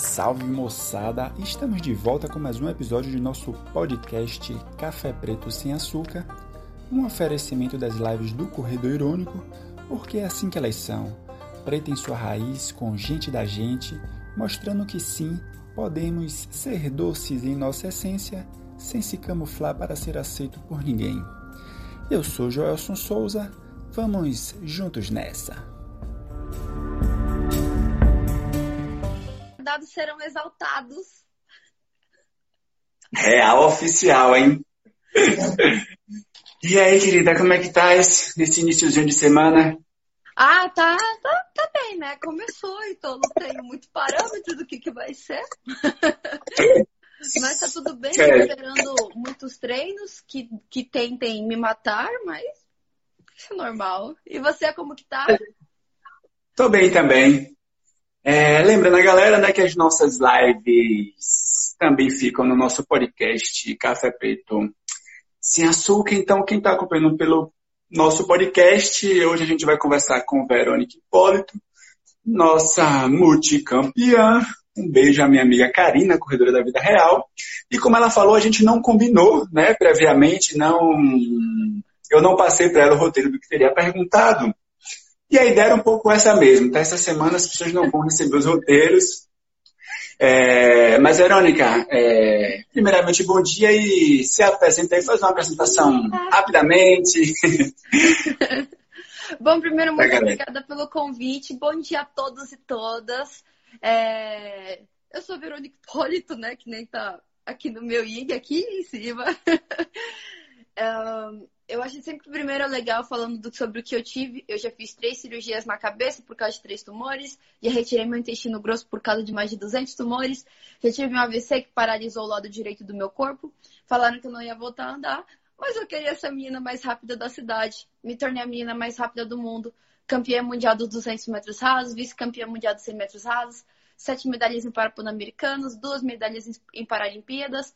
Salve moçada! Estamos de volta com mais um episódio de nosso podcast Café Preto Sem Açúcar, um oferecimento das lives do Corredor Irônico, porque é assim que elas são, preta em sua raiz, com gente da gente, mostrando que sim, podemos ser doces em nossa essência, sem se camuflar para ser aceito por ninguém. Eu sou Joelson Souza, vamos juntos nessa! Convidados serão exaltados. Real oficial, hein? e aí, querida, como é que tá esse, esse iníciozinho de semana? Ah, tá, tá, tá bem, né? Começou, então não tenho muito parâmetro do que, que vai ser. mas tá tudo bem, tô esperando muitos treinos que, que tentem me matar, mas isso é normal. E você, como que tá? Tô bem também. É, lembrando a galera né, que as nossas lives também ficam no nosso podcast Café Preto Sem Açúcar. Então, quem está acompanhando pelo nosso podcast, hoje a gente vai conversar com Verônica Hipólito, nossa multicampeã. Um beijo à minha amiga Karina, corredora da vida real. E como ela falou, a gente não combinou, né, previamente, não, eu não passei para ela o roteiro do que teria perguntado. E a ideia era um pouco essa mesmo, tá? Essa semana as pessoas não vão receber os roteiros. É, mas, Verônica, é, primeiramente, bom dia e se apresenta aí, faz uma apresentação rapidamente. bom, primeiro, muito obrigada pelo convite. Bom dia a todos e todas. É, eu sou a Verônica Hipólito, né, que nem tá aqui no meu IG, aqui em cima. eu acho sempre primeiro legal falando do, sobre o que eu tive. Eu já fiz três cirurgias na cabeça por causa de três tumores. Já retirei meu intestino grosso por causa de mais de 200 tumores. Já tive um AVC que paralisou o lado direito do meu corpo. Falaram que eu não ia voltar a andar. Mas eu queria ser a menina mais rápida da cidade. Me tornei a menina mais rápida do mundo. Campeã mundial dos 200 metros rasos. Vice-campeã mundial dos 100 metros rasos. Sete medalhas em Parapan-Americanos. Duas medalhas em Paralimpíadas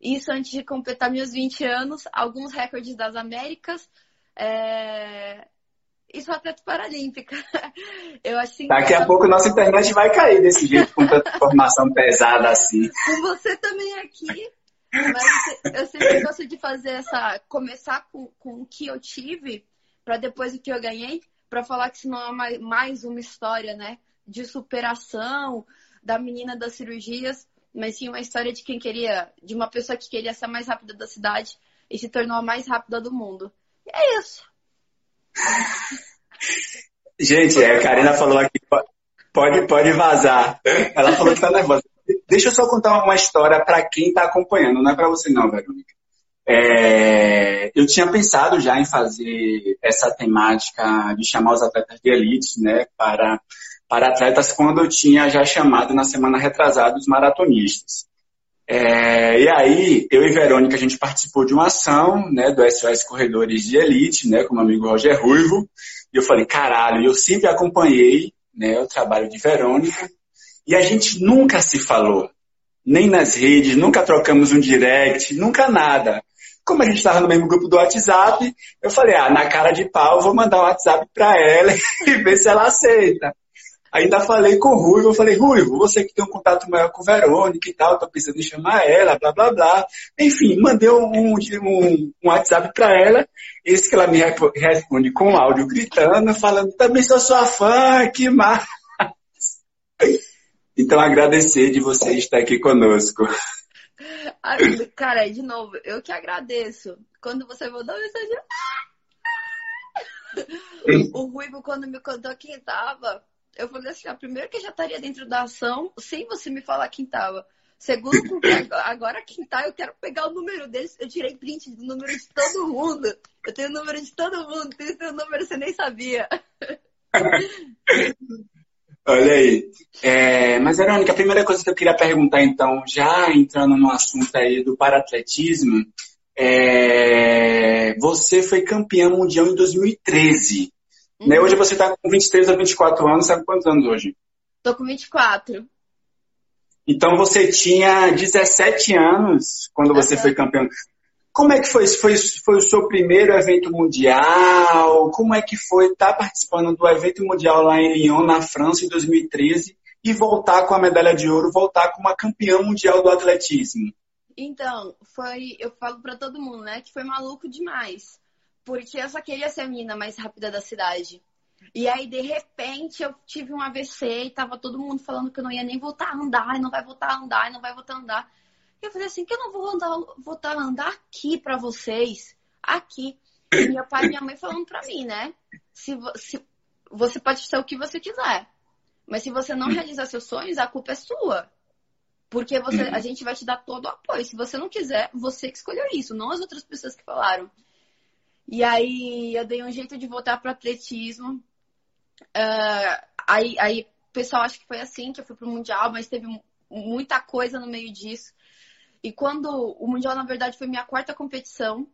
isso antes de completar meus 20 anos, alguns recordes das Américas. É... E sou atleta paralímpica. Eu acho que Daqui a pouco nossa internet vai cair desse jeito, com tanta informação pesada assim. Com você também aqui. Mas eu sempre gosto de fazer essa. começar com, com o que eu tive, para depois o que eu ganhei, para falar que senão é mais uma história, né? De superação da menina das cirurgias mas sim uma história de quem queria, de uma pessoa que queria ser a mais rápida da cidade e se tornou a mais rápida do mundo. E é isso. Gente, a Karina falou aqui, pode, pode vazar. Ela falou que tá nervosa. Deixa eu só contar uma história para quem está acompanhando, não é para você não, Verônica. É, eu tinha pensado já em fazer essa temática de chamar os atletas de elite, né, para para atletas quando eu tinha já chamado na semana retrasada os maratonistas. É, e aí, eu e Verônica, a gente participou de uma ação né, do SOS Corredores de Elite, né, com o meu amigo Roger Ruivo, e eu falei, caralho, eu sempre acompanhei né, o trabalho de Verônica, e a gente nunca se falou, nem nas redes, nunca trocamos um direct, nunca nada. Como a gente estava no mesmo grupo do WhatsApp, eu falei, ah, na cara de pau, vou mandar um WhatsApp para ela e ver se ela aceita. Ainda falei com o Ruivo, eu falei, Ruivo, você que tem um contato maior com Verônica e tal, tô pensando em chamar ela, blá, blá, blá. Enfim, mandei um, um, um WhatsApp para ela, esse que ela me responde com um áudio gritando, falando, também sou sua fã, que massa. Então, agradecer de você estar aqui conosco. Cara, de novo, eu que agradeço. Quando você mandou mensagem. O Ruivo, quando me contou quem tava, eu falei assim, a primeiro que já estaria dentro da ação, sem você me falar quem estava. Segundo, porque agora quem tá, eu quero pegar o número deles. Eu tirei print do número de todo mundo. Eu tenho o número de todo mundo, tenho o número, você nem sabia. Olha aí. É, mas, Verônica, a primeira coisa que eu queria perguntar, então, já entrando no assunto aí do paratletismo, é, você foi campeã mundial em 2013. Uhum. Né? Hoje você está com 23 a 24 anos, sabe quantos anos hoje? Tô com 24. Então você tinha 17 anos quando você uhum. foi campeão. Como é que foi? foi? Foi o seu primeiro evento mundial? Como é que foi estar tá participando do evento mundial lá em Lyon, na França, em 2013? e voltar com a medalha de ouro, voltar com uma campeã mundial do atletismo? Então, foi, eu falo para todo mundo, né, que foi maluco demais. Porque eu só queria ser a menina mais rápida da cidade. E aí, de repente, eu tive um AVC e tava todo mundo falando que eu não ia nem voltar a andar, não vai voltar a andar, não vai voltar a andar. E eu falei assim, que eu não vou andar, voltar a andar aqui para vocês, aqui. E meu pai e minha mãe falando pra mim, né? Se, se, você pode ser o que você quiser. Mas se você não realizar seus sonhos, a culpa é sua. Porque você, a gente vai te dar todo o apoio. Se você não quiser, você que escolheu isso, não as outras pessoas que falaram. E aí eu dei um jeito de voltar para atletismo. Uh, aí, aí o pessoal acha que foi assim que eu fui pro Mundial, mas teve muita coisa no meio disso. E quando o Mundial, na verdade, foi minha quarta competição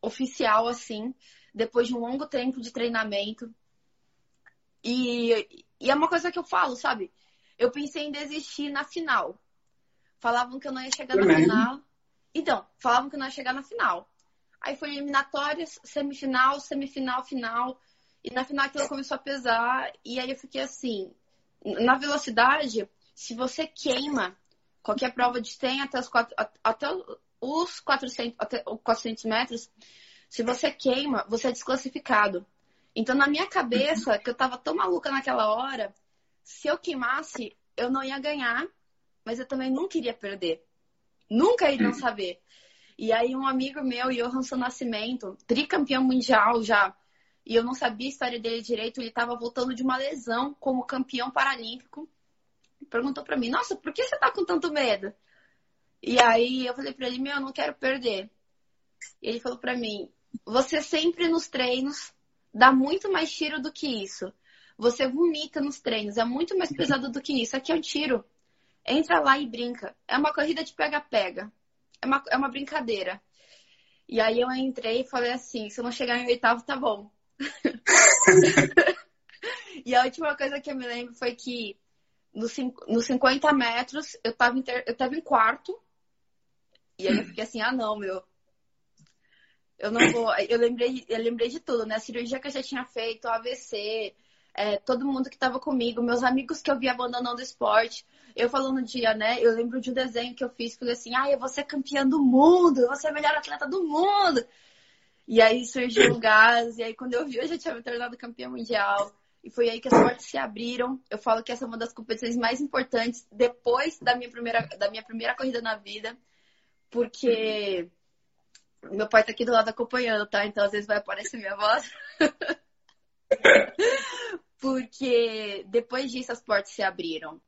oficial, assim, depois de um longo tempo de treinamento. E, e é uma coisa que eu falo, sabe? Eu pensei em desistir na final. Falavam que eu não ia chegar na final. Então, falavam que eu não ia chegar na final. Aí foi eliminatórias, semifinal, semifinal, final. E na final aquilo começou a pesar. E aí eu fiquei assim, na velocidade, se você queima qualquer prova de 100 até os, quatro, até os 400, até 400 metros, se você queima, você é desclassificado. Então, na minha cabeça, que eu tava tão maluca naquela hora, se eu queimasse, eu não ia ganhar, mas eu também não queria perder. Nunca iria não saber. E aí um amigo meu, Johansson Nascimento, tricampeão mundial já, e eu não sabia a história dele direito, ele estava voltando de uma lesão como campeão paralímpico. Perguntou para mim: "Nossa, por que você tá com tanto medo?" E aí eu falei para ele: "Meu, eu não quero perder". E ele falou para mim: "Você sempre nos treinos dá muito mais tiro do que isso. Você vomita nos treinos, é muito mais pesado do que isso. Aqui é um tiro. Entra lá e brinca. É uma corrida de pega-pega é uma, é uma brincadeira. E aí eu entrei e falei assim, se eu não chegar em oitavo, tá bom. e a última coisa que eu me lembro foi que nos no 50 metros eu tava, inter, eu tava em quarto. E aí eu fiquei assim, ah não, meu. Eu não vou. Eu lembrei, eu lembrei de tudo, né? A cirurgia que eu já tinha feito, o AVC, é, todo mundo que estava comigo, meus amigos que eu vi abandonando o esporte. Eu falando no dia, né? Eu lembro de um desenho que eu fiz, falei assim, ah, eu vou ser campeã do mundo, eu vou ser a melhor atleta do mundo. E aí surgiu o gás, e aí quando eu vi, eu já tinha me tornado campeã mundial. E foi aí que as portas se abriram. Eu falo que essa é uma das competições mais importantes depois da minha primeira, da minha primeira corrida na vida. Porque meu pai tá aqui do lado acompanhando, tá? Então às vezes vai aparecer minha voz. porque depois disso as portas se abriram.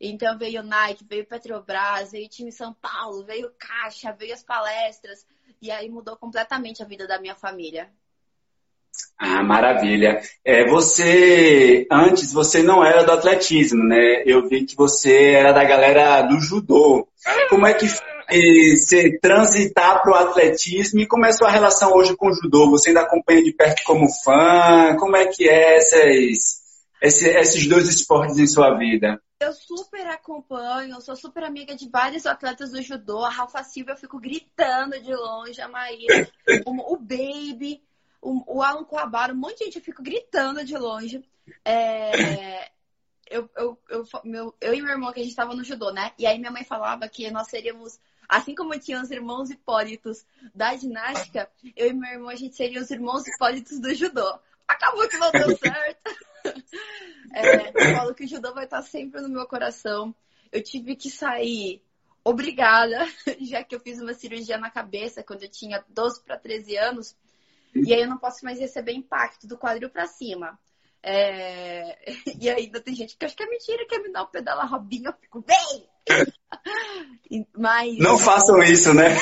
Então veio Nike, veio Petrobras, veio time São Paulo, veio Caixa, veio as palestras, e aí mudou completamente a vida da minha família. Ah, maravilha. É, você, antes, você não era do atletismo, né? Eu vi que você era da galera do judô. Como é que você transitar para o atletismo e como é a sua relação hoje com o judô? Você ainda acompanha de perto como fã? Como é que é essas, esses dois esportes em sua vida? Eu super acompanho, sou super amiga de vários atletas do judô. A Rafa Silva eu fico gritando de longe, a Maíra, o Baby, o, o Alan Coabara, um monte de gente eu fico gritando de longe. É, eu, eu, eu, meu, eu e meu irmão, que a gente estava no judô, né? E aí minha mãe falava que nós seríamos Assim como tinha os irmãos hipólitos da ginástica, eu e meu irmão, a gente seria os irmãos hipólitos do judô. Acabou que não deu certo. É, eu falo que o judô vai estar sempre no meu coração. Eu tive que sair obrigada, já que eu fiz uma cirurgia na cabeça quando eu tinha 12 para 13 anos. E aí eu não posso mais receber impacto do quadril para cima. É... E ainda tem gente que acha que é mentira, quer me dar um pedala robinho, eu fico, bem! Mas. Não façam isso, né?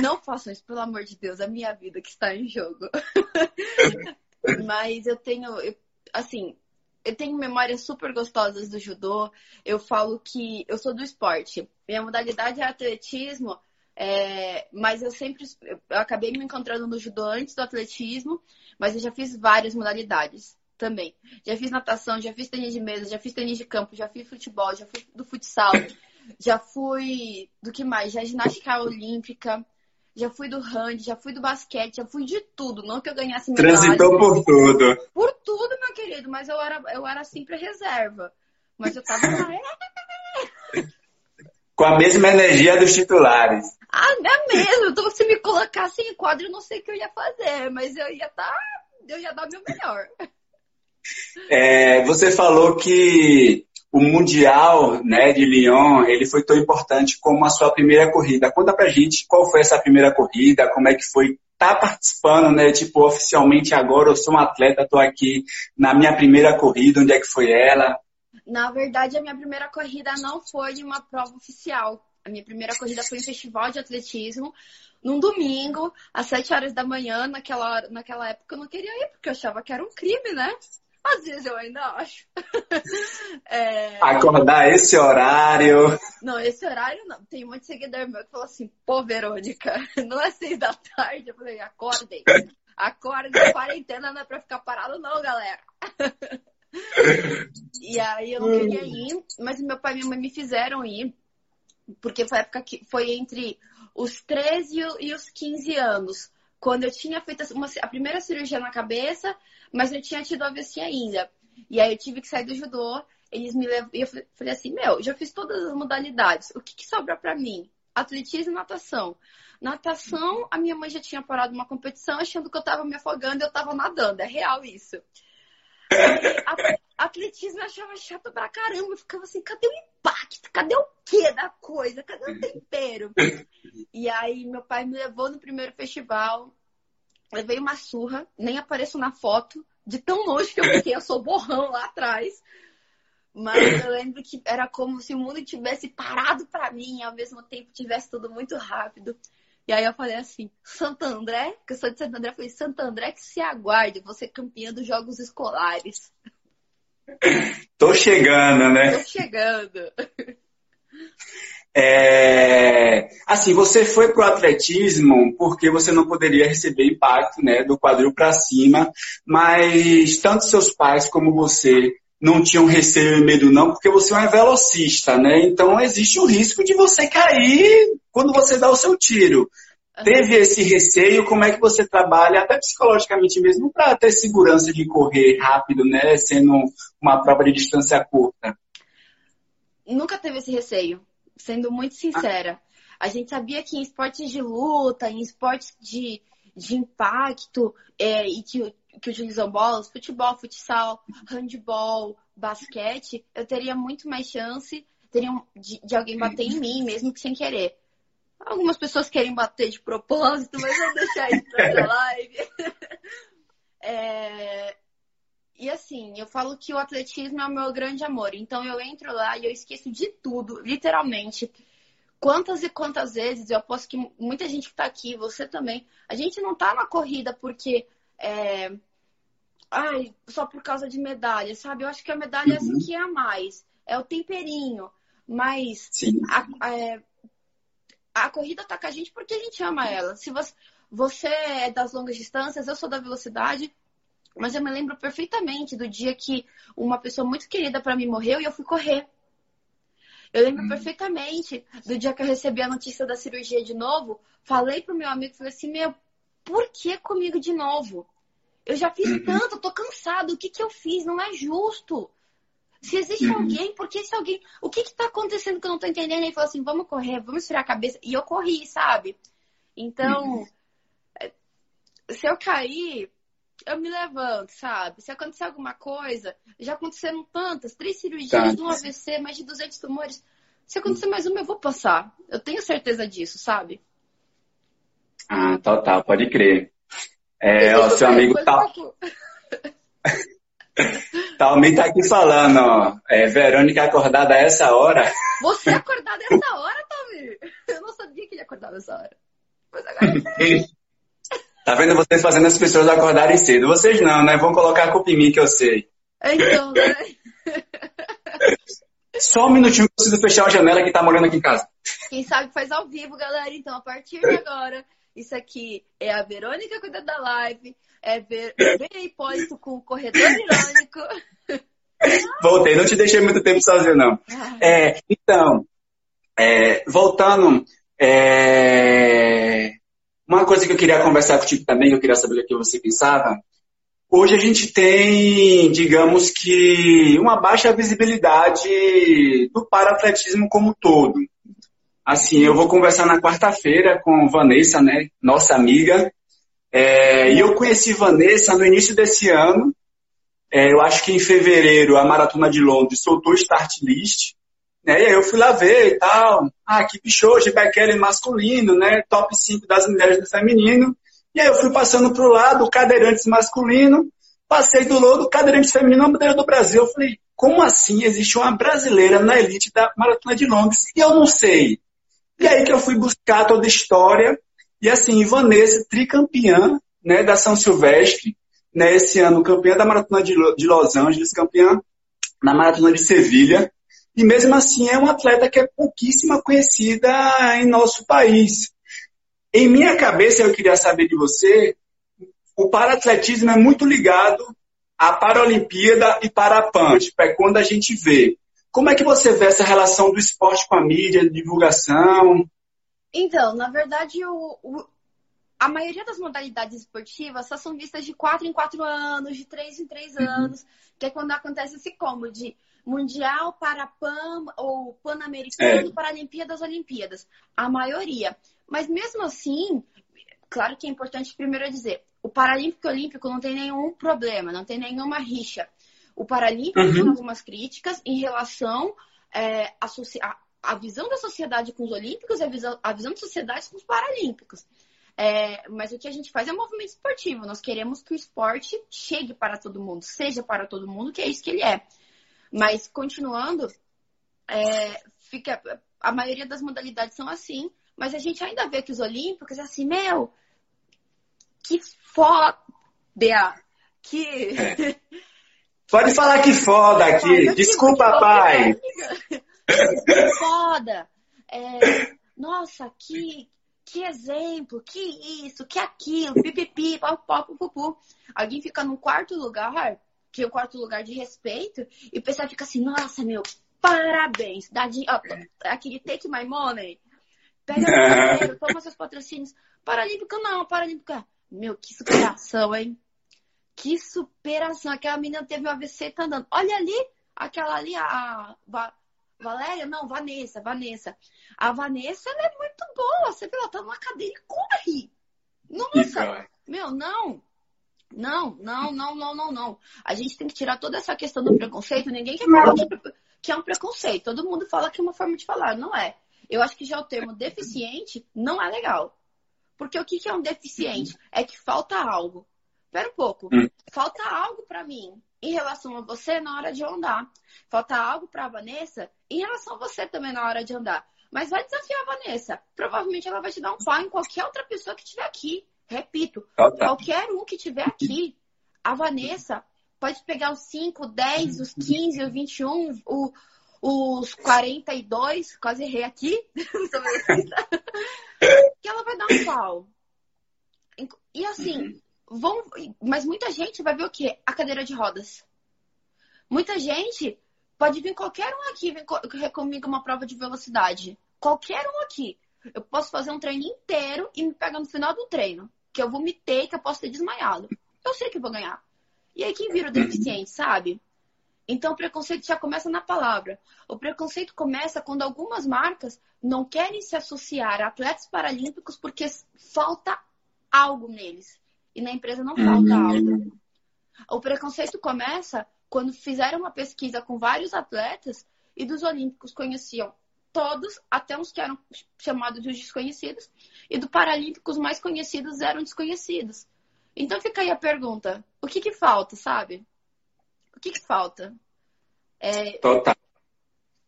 Não façam isso, pelo amor de Deus, a minha vida que está em jogo. Mas eu tenho, eu, assim, eu tenho memórias super gostosas do judô. Eu falo que eu sou do esporte. Minha modalidade é atletismo, é, mas eu sempre eu acabei me encontrando no judô antes do atletismo, mas eu já fiz várias modalidades também. Já fiz natação, já fiz tênis de mesa, já fiz tênis de campo, já fiz futebol, já fui do futsal, já fui do que mais? Já ginástica olímpica, já fui do hand, já fui do basquete, já fui de tudo. Não que eu ganhasse medalha. Transitou por tudo. Por tudo, meu querido, mas eu era, eu era sempre reserva. Mas eu tava lá, com a mesma energia dos titulares. Ah, é mesmo. Então, se me colocasse em quadro, eu não sei o que eu ia fazer, mas eu ia estar. Tá, eu ia dar o meu melhor. É, você falou que o Mundial né, de Lyon ele foi tão importante como a sua primeira corrida. Conta pra gente qual foi essa primeira corrida, como é que foi estar tá participando, né? Tipo, oficialmente agora eu sou um atleta, estou aqui na minha primeira corrida, onde é que foi ela? Na verdade, a minha primeira corrida não foi de uma prova oficial. A minha primeira corrida foi em festival de atletismo, num domingo, às 7 horas da manhã. Naquela, naquela época eu não queria ir, porque eu achava que era um crime, né? Às vezes eu ainda acho. é... Acordar esse horário. Não, esse horário não. Tem um monte de seguidor meu que falou assim, pô, Verônica, não é seis da tarde. Eu falei, acordem. Acordem, quarentena não é pra ficar parado não, galera. e aí eu não queria ir, mas meu pai e minha mãe me fizeram ir, porque foi a época que foi entre os 13 e os 15 anos, quando eu tinha feito uma, a primeira cirurgia na cabeça mas eu tinha tido AVC ainda. E aí eu tive que sair do judô. Eles me. E eu falei assim: Meu, já fiz todas as modalidades. O que, que sobra para mim? Atletismo e natação. Natação, a minha mãe já tinha parado uma competição achando que eu tava me afogando eu tava nadando. É real isso. Atletismo eu achava chato pra caramba. Eu ficava assim, cadê o impacto? Cadê o quê da coisa? Cadê o tempero? E aí meu pai me levou no primeiro festival levei uma surra, nem apareço na foto, de tão longe que eu fiquei, eu sou borrão lá atrás. Mas eu lembro que era como se o mundo tivesse parado para mim ao mesmo tempo tivesse tudo muito rápido. E aí eu falei assim, Santo André, que eu sou de Santo André, eu falei, Santo André que se aguarde, você campeã dos jogos escolares. Tô chegando, né? Tô chegando. É, assim, você foi para o atletismo porque você não poderia receber impacto né, do quadril para cima, mas tanto seus pais como você não tinham receio e medo não, porque você é um velocista, né? Então existe o risco de você cair quando você dá o seu tiro. Teve esse receio, como é que você trabalha, até psicologicamente mesmo, para ter segurança de correr rápido, né? Sendo uma prova de distância curta? Nunca teve esse receio sendo muito sincera. A gente sabia que em esportes de luta, em esportes de, de impacto, é, e que, que utilizam bolas, futebol, futsal, handball, basquete, eu teria muito mais chance teria de, de alguém bater em mim, mesmo que sem querer. Algumas pessoas querem bater de propósito, mas vou deixar isso pra outra live. é, e assim, eu falo que o atletismo é o meu grande amor. Então eu entro lá e eu esqueço de tudo, literalmente. Quantas e quantas vezes eu aposto que muita gente que tá aqui, você também, a gente não tá na corrida porque é, ai, só por causa de medalha, sabe? Eu acho que a medalha uhum. é que é a mais, é o temperinho. Mas a, a, é, a, corrida tá com a gente porque a gente ama ela. Se você, você é das longas distâncias, eu sou da velocidade, mas eu me lembro perfeitamente do dia que uma pessoa muito querida para mim morreu e eu fui correr. Eu lembro hum. perfeitamente do dia que eu recebi a notícia da cirurgia de novo. Falei pro meu amigo, falei assim, meu, por que comigo de novo? Eu já fiz uhum. tanto, tô cansado. O que que eu fiz? Não é justo. Se existe uhum. alguém, por que esse alguém? O que que tá acontecendo que eu não tô entendendo? Ele falou assim, vamos correr, vamos esfriar a cabeça. E eu corri, sabe? Então, uhum. Eh, se eu cair, eu me levanto, sabe? Se acontecer alguma coisa, já aconteceram tantas, três cirurgias, um AVC, mais de 200 tumores. Se acontecer mais uma, eu vou passar. Eu tenho certeza disso, sabe? Ah, total, pode crer. É, o seu amigo tá... Talmente tá aqui falando, ó. É, Verônica acordada a essa hora. Você acordada a essa hora, Tommy? Eu não sabia que ele acordava essa hora. Mas agora eu Tá vendo vocês fazendo as pessoas acordarem cedo? Vocês não, né? Vão colocar a culpa em mim que eu sei. Então, né? Só um minutinho que eu preciso fechar a janela que tá morando aqui em casa. Quem sabe faz ao vivo, galera. Então, a partir de agora, isso aqui é a Verônica cuida da live, é ver, ver Hipólito com o corredor irônico. Voltei, não te deixei muito tempo sozinho, não. Ah. É, então, é, voltando, é, uma coisa que eu queria conversar contigo também, eu queria saber o que você pensava. Hoje a gente tem, digamos que, uma baixa visibilidade do paratletismo como um todo. Assim, eu vou conversar na quarta-feira com Vanessa, né? Nossa amiga. É, e eu conheci Vanessa no início desse ano. É, eu acho que em fevereiro a Maratona de Londres soltou o start list. Né? E aí eu fui lá ver e tal. Ah, que pichou, Gibekele masculino, né? Top 5 das mulheres do feminino. E aí eu fui passando pro lado, cadeirantes masculino. Passei do lado, cadeirantes feminino, bandeira do Brasil. Eu falei, como assim existe uma brasileira na elite da Maratona de Londres? E eu não sei. E aí que eu fui buscar toda a história. E assim, Vanessa, tricampeã né, da São Silvestre, né, esse ano campeã da Maratona de Los Angeles, campeã na Maratona de Sevilha. E mesmo assim é uma atleta que é pouquíssima conhecida em nosso país. Em minha cabeça, eu queria saber de você, o paratletismo é muito ligado à Paralimpíada e para a tipo, é quando a gente vê como é que você vê essa relação do esporte com a mídia, divulgação? Então, na verdade, o, o, a maioria das modalidades esportivas só são vistas de 4 em 4 anos, de 3 em 3 uhum. anos, que é quando acontece esse combo de Mundial para PAN ou Pan-Americano é. para Olimpíadas, Olimpíadas. A maioria. Mas mesmo assim, claro que é importante primeiro dizer, o Paralímpico e Olímpico não tem nenhum problema, não tem nenhuma rixa. O Paralímpico uhum. tem algumas críticas em relação é, à, a visão da sociedade com os olímpicos e a visão, a visão da sociedade com os paralímpicos. É, mas o que a gente faz é um movimento esportivo. Nós queremos que o esporte chegue para todo mundo, seja para todo mundo, que é isso que ele é. Mas, continuando, é, fica, a maioria das modalidades são assim, mas a gente ainda vê que os olímpicos é assim, meu, que foda! Que. É. Pode falar que foda aqui. Desculpa, pai. Que foda. É, nossa, que, que exemplo, que isso, que aquilo, pipipi, pau, pau, pupu. Alguém fica num quarto lugar, que é o quarto lugar de respeito, e o pessoal fica assim, nossa, meu, parabéns. Dá de, ó, aquele take my money. Pega o dinheiro, toma seus patrocínios. Paralímpica não, Paralímpica. Meu, que superação, hein? Que superação. Aquela menina teve um AVC e tá andando. Olha ali, aquela ali, a, a Valéria, não, Vanessa, Vanessa. A Vanessa, ela é muito boa. Você vê, ela tá numa cadeira e corre. Nossa, meu, não. Não, não, não, não, não, não. A gente tem que tirar toda essa questão do preconceito. Ninguém quer falar que é um preconceito. Todo mundo fala que é uma forma de falar. Não é. Eu acho que já o termo deficiente não é legal. Porque o que é um deficiente? É que falta algo. Espera um pouco. Hum. Falta algo para mim em relação a você na hora de andar. Falta algo para a Vanessa em relação a você também na hora de andar. Mas vai desafiar a Vanessa. Provavelmente ela vai te dar um pau em qualquer outra pessoa que estiver aqui. Repito, qualquer um que estiver aqui. A Vanessa pode pegar os 5, 10, os 15, os 21, o, os 42, quase errei aqui. que ela vai dar um pau. E assim, vão, mas muita gente vai ver o quê? A cadeira de rodas. Muita gente pode vir qualquer um aqui vir comigo uma prova de velocidade. Qualquer um aqui. Eu posso fazer um treino inteiro e me pegar no final do treino. Que eu ter, que eu posso ter desmaiado. Eu sei que vou ganhar. E aí quem vira deficiente, sabe? Então o preconceito já começa na palavra. O preconceito começa quando algumas marcas não querem se associar a atletas paralímpicos porque falta algo neles e na empresa não falta uhum. algo. O preconceito começa quando fizeram uma pesquisa com vários atletas e dos olímpicos conheciam todos, até uns que eram chamados de desconhecidos, e do paralímpicos mais conhecidos eram desconhecidos. Então fica aí a pergunta: o que que falta, sabe? O que que falta? É, Total.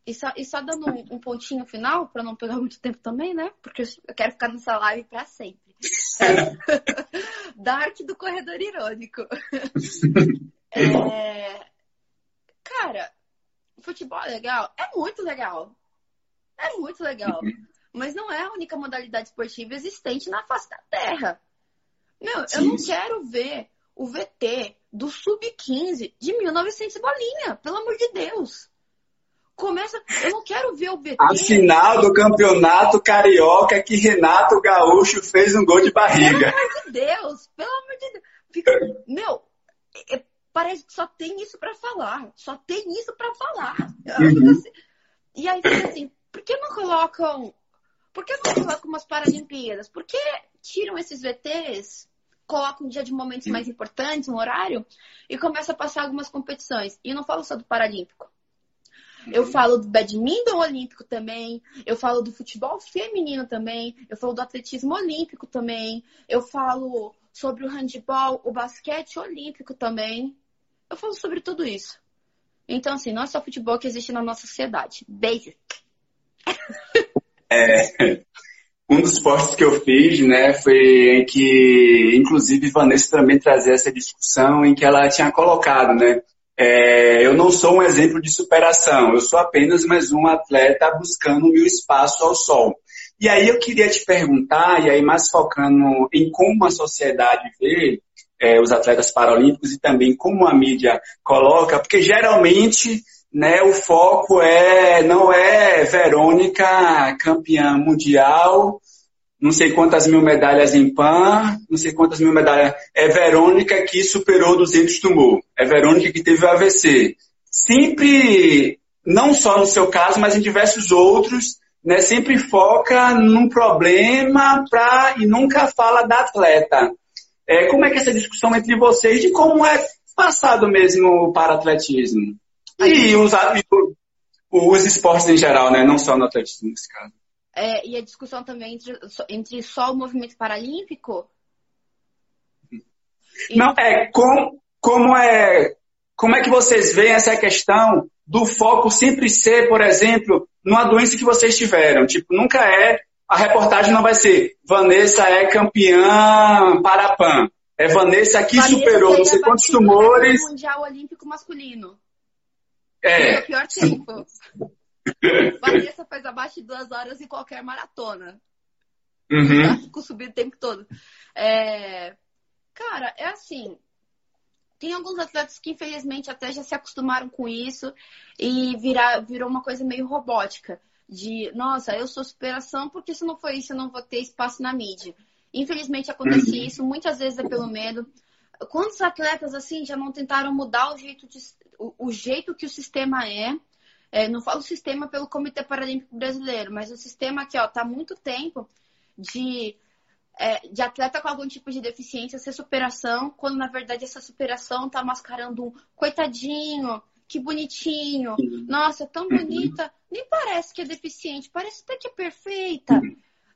E só, e só dando um, um pontinho final, para não pegar muito tempo também, né? Porque eu quero ficar nessa live para sempre. Dark do corredor irônico. É... Cara, futebol é legal? É muito legal. É muito legal. Mas não é a única modalidade esportiva existente na face da Terra. Meu, Sim. eu não quero ver o VT do Sub-15 de 1900 bolinha, pelo amor de Deus. Começa, eu não quero ver o BT. A final do campeonato carioca que Renato Gaúcho fez um gol de barriga. Pelo amor de Deus, pelo amor de Deus. Fica, meu, é, parece que só tem isso para falar. Só tem isso para falar. Uhum. Assim, e aí fica assim, por que não colocam Por que não colocam umas Paralimpíadas? Por que tiram esses VTs, colocam um dia de momentos mais importantes, um horário, e começa a passar algumas competições? E não falo só do Paralímpico. Eu falo do badminton olímpico também, eu falo do futebol feminino também, eu falo do atletismo olímpico também, eu falo sobre o handball, o basquete olímpico também. Eu falo sobre tudo isso. Então, assim, não é só futebol que existe na nossa sociedade. Beijo! É, um dos posts que eu fiz, né, foi em que, inclusive, Vanessa também trazia essa discussão em que ela tinha colocado, né, é, eu não sou um exemplo de superação, eu sou apenas mais um atleta buscando o meu espaço ao sol. E aí eu queria te perguntar, e aí mais focando em como a sociedade vê é, os atletas paralímpicos e também como a mídia coloca, porque geralmente né, o foco é não é Verônica campeã mundial, não sei quantas mil medalhas em PAN, não sei quantas mil medalhas. É Verônica que superou 200 tumor. É Verônica que teve o AVC. Sempre, não só no seu caso, mas em diversos outros, né, sempre foca num problema pra, e nunca fala da atleta. É, como é que é essa discussão entre vocês de como é passado mesmo para atletismo? E os, os esportes em geral, né? Não só no atletismo nesse caso. É, e a discussão também entre, entre só o movimento paralímpico? Não, é como, como é como é que vocês veem essa questão do foco sempre ser, por exemplo, numa doença que vocês tiveram? Tipo, nunca é, a reportagem não vai ser Vanessa é campeã para PAN. É Vanessa que Vanessa superou não sei quantos tumores. Mundial Olímpico Masculino. É. é o pior tempo. Vanessa faz abaixo de duas horas em qualquer maratona. Uhum. Fico subindo o tempo todo. É... Cara, é assim. Tem alguns atletas que, infelizmente, até já se acostumaram com isso e virar, virou uma coisa meio robótica. De, nossa, eu sou superação porque se não for isso, eu não vou ter espaço na mídia. Infelizmente acontece uhum. isso, muitas vezes é pelo medo. Quantos atletas assim já não tentaram mudar o jeito, de, o, o jeito que o sistema é é, não falo sistema pelo Comitê Paralímpico Brasileiro, mas o sistema aqui, ó, tá há muito tempo de, é, de atleta com algum tipo de deficiência ser superação, quando na verdade essa superação tá mascarando um coitadinho, que bonitinho, nossa, tão bonita, nem parece que é deficiente, parece até que é perfeita.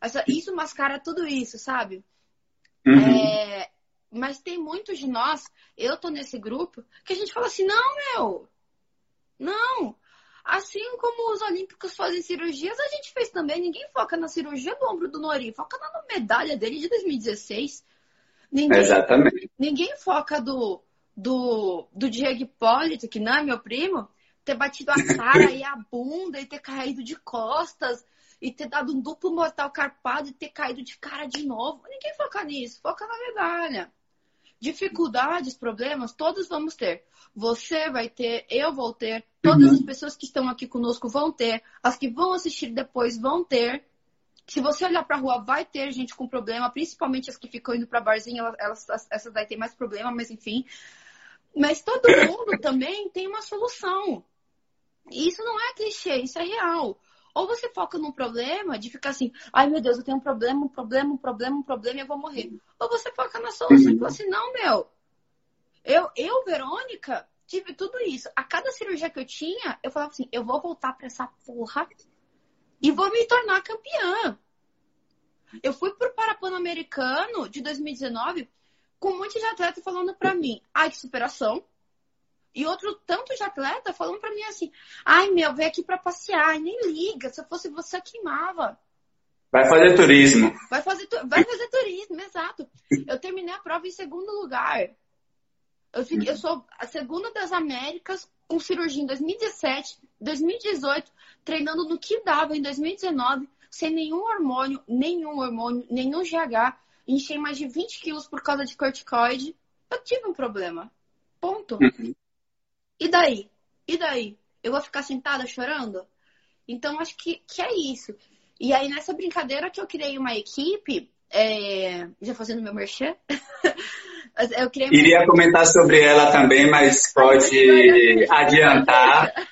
Essa, isso mascara tudo isso, sabe? Uhum. É, mas tem muitos de nós, eu tô nesse grupo, que a gente fala assim, não, meu, não, Assim como os olímpicos fazem cirurgias, a gente fez também. Ninguém foca na cirurgia do ombro do Nori, foca na medalha dele de 2016. Ninguém, Exatamente. Ninguém foca do, do, do Diego Hipólito, que não é meu primo, ter batido a cara e a bunda e ter caído de costas e ter dado um duplo mortal carpado e ter caído de cara de novo. Ninguém foca nisso, foca na medalha. Dificuldades, problemas, todos vamos ter. Você vai ter, eu vou ter, todas uhum. as pessoas que estão aqui conosco vão ter, as que vão assistir depois vão ter. Se você olhar para a rua, vai ter gente com problema, principalmente as que ficam indo para barzinho, elas, essas vai ter mais problema, mas enfim. Mas todo mundo também tem uma solução. E isso não é clichê, isso é real. Ou você foca num problema de ficar assim, ai meu Deus, eu tenho um problema, um problema, um problema, um problema e eu vou morrer. Ou você foca na solução e fala assim, não, meu. Eu, eu, Verônica, tive tudo isso. A cada cirurgia que eu tinha, eu falava assim, eu vou voltar pra essa porra e vou me tornar campeã. Eu fui pro Parapan-Americano de 2019 com um monte de atleta falando pra mim, ai, que superação. E outro tanto de atleta falando para mim assim: ai meu, vem aqui para passear, nem liga, se eu fosse você, queimava. Vai fazer turismo. Vai fazer, vai fazer turismo, exato. Eu terminei a prova em segundo lugar. Eu, fiquei, eu sou a segunda das Américas com cirurgia em 2017, 2018, treinando no que dava em 2019, sem nenhum hormônio, nenhum hormônio, nenhum GH. Enchei mais de 20 quilos por causa de corticoide. Eu tive um problema. Ponto. Uhum. E daí? E daí? Eu vou ficar sentada chorando? Então, acho que, que é isso. E aí, nessa brincadeira que eu criei uma equipe, é... já fazendo meu merchan, eu uma... Iria comentar sobre ela também, mas pode adiantar.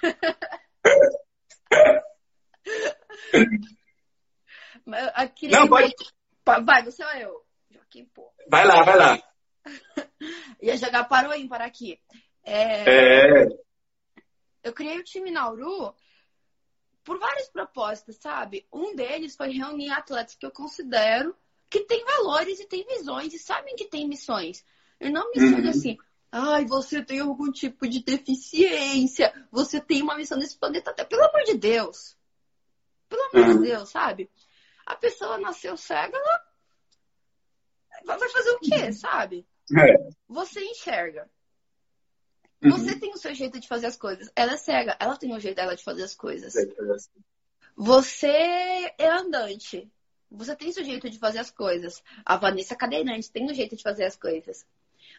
Não, pode. Vai, você ou eu? Joaquim, pô. Vai lá, vai lá. Ia jogar para o ímpar aqui. É... é... Eu criei o time Nauru por vários propósitos, sabe? Um deles foi reunir atletas que eu considero que têm valores e têm visões e sabem que têm missões. E não missões uhum. assim, ai, você tem algum tipo de deficiência, você tem uma missão nesse planeta até. Pelo amor de Deus. Pelo amor uhum. de Deus, sabe? A pessoa nasceu cega, ela vai fazer o quê, sabe? É. Você enxerga. Uhum. Você tem o seu jeito de fazer as coisas. Ela é cega, ela tem o jeito dela de fazer as coisas. Você é andante. Você tem seu jeito de fazer as coisas. A Vanessa cadeirante tem o jeito de fazer as coisas.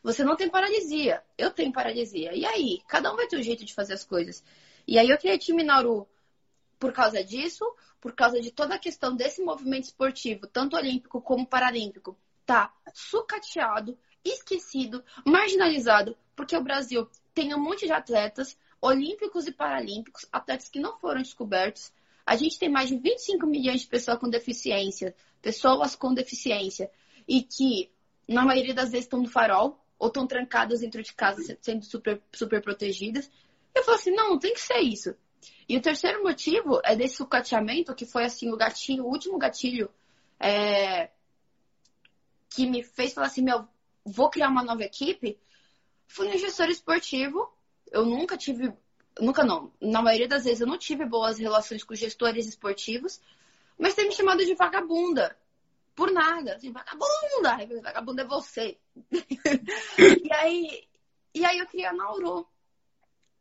Você não tem paralisia. Eu tenho paralisia. E aí? Cada um vai ter o jeito de fazer as coisas. E aí eu criei time Nauru por causa disso, por causa de toda a questão desse movimento esportivo, tanto olímpico como paralímpico, tá sucateado, esquecido, marginalizado, porque o Brasil tem um monte de atletas olímpicos e paralímpicos, atletas que não foram descobertos. A gente tem mais de 25 milhões de pessoas com deficiência, pessoas com deficiência, e que na maioria das vezes estão no farol ou estão trancadas dentro de casa sendo super, super protegidas. Eu falo assim, não, tem que ser isso. E o terceiro motivo é desse sucateamento, que foi assim o gatilho, o último gatilho é, que me fez falar assim, meu, vou criar uma nova equipe. Fui no gestor esportivo. Eu nunca tive, nunca não, na maioria das vezes eu não tive boas relações com gestores esportivos, mas tem me chamado de vagabunda por nada. Assim, vagabunda! Vagabunda é você. e, aí, e aí eu criei a Nauru.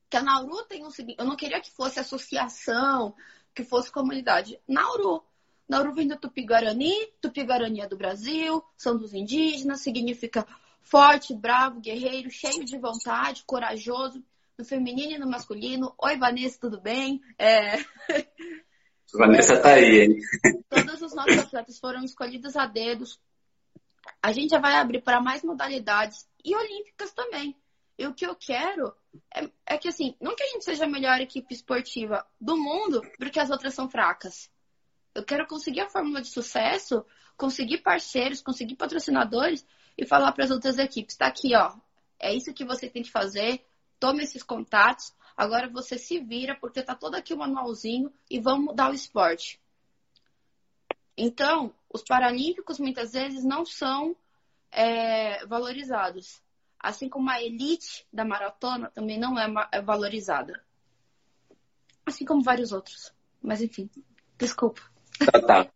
Que a Nauru tem um seguinte. Eu não queria que fosse associação, que fosse comunidade. Nauru. Nauru vem do Tupi-Guarani. Tupi-Guarani é do Brasil, são dos indígenas, significa forte, bravo, guerreiro, cheio de vontade, corajoso, no feminino e no masculino. Oi, Vanessa, tudo bem? É... Vanessa tá aí, hein? Todos os nossos atletas foram escolhidos a dedos. A gente já vai abrir para mais modalidades e olímpicas também. E o que eu quero é, é, que, assim, não que a gente seja a melhor equipe esportiva do mundo, porque as outras são fracas. Eu quero conseguir a fórmula de sucesso, conseguir parceiros, conseguir patrocinadores e falar para as outras equipes: tá aqui, ó, é isso que você tem que fazer, tome esses contatos, Agora você se vira, porque tá todo aqui o manualzinho e vamos mudar o esporte. Então, os paralímpicos muitas vezes não são é, valorizados. Assim como a elite da maratona também não é, é valorizada. Assim como vários outros. Mas enfim, desculpa. Tá, tá.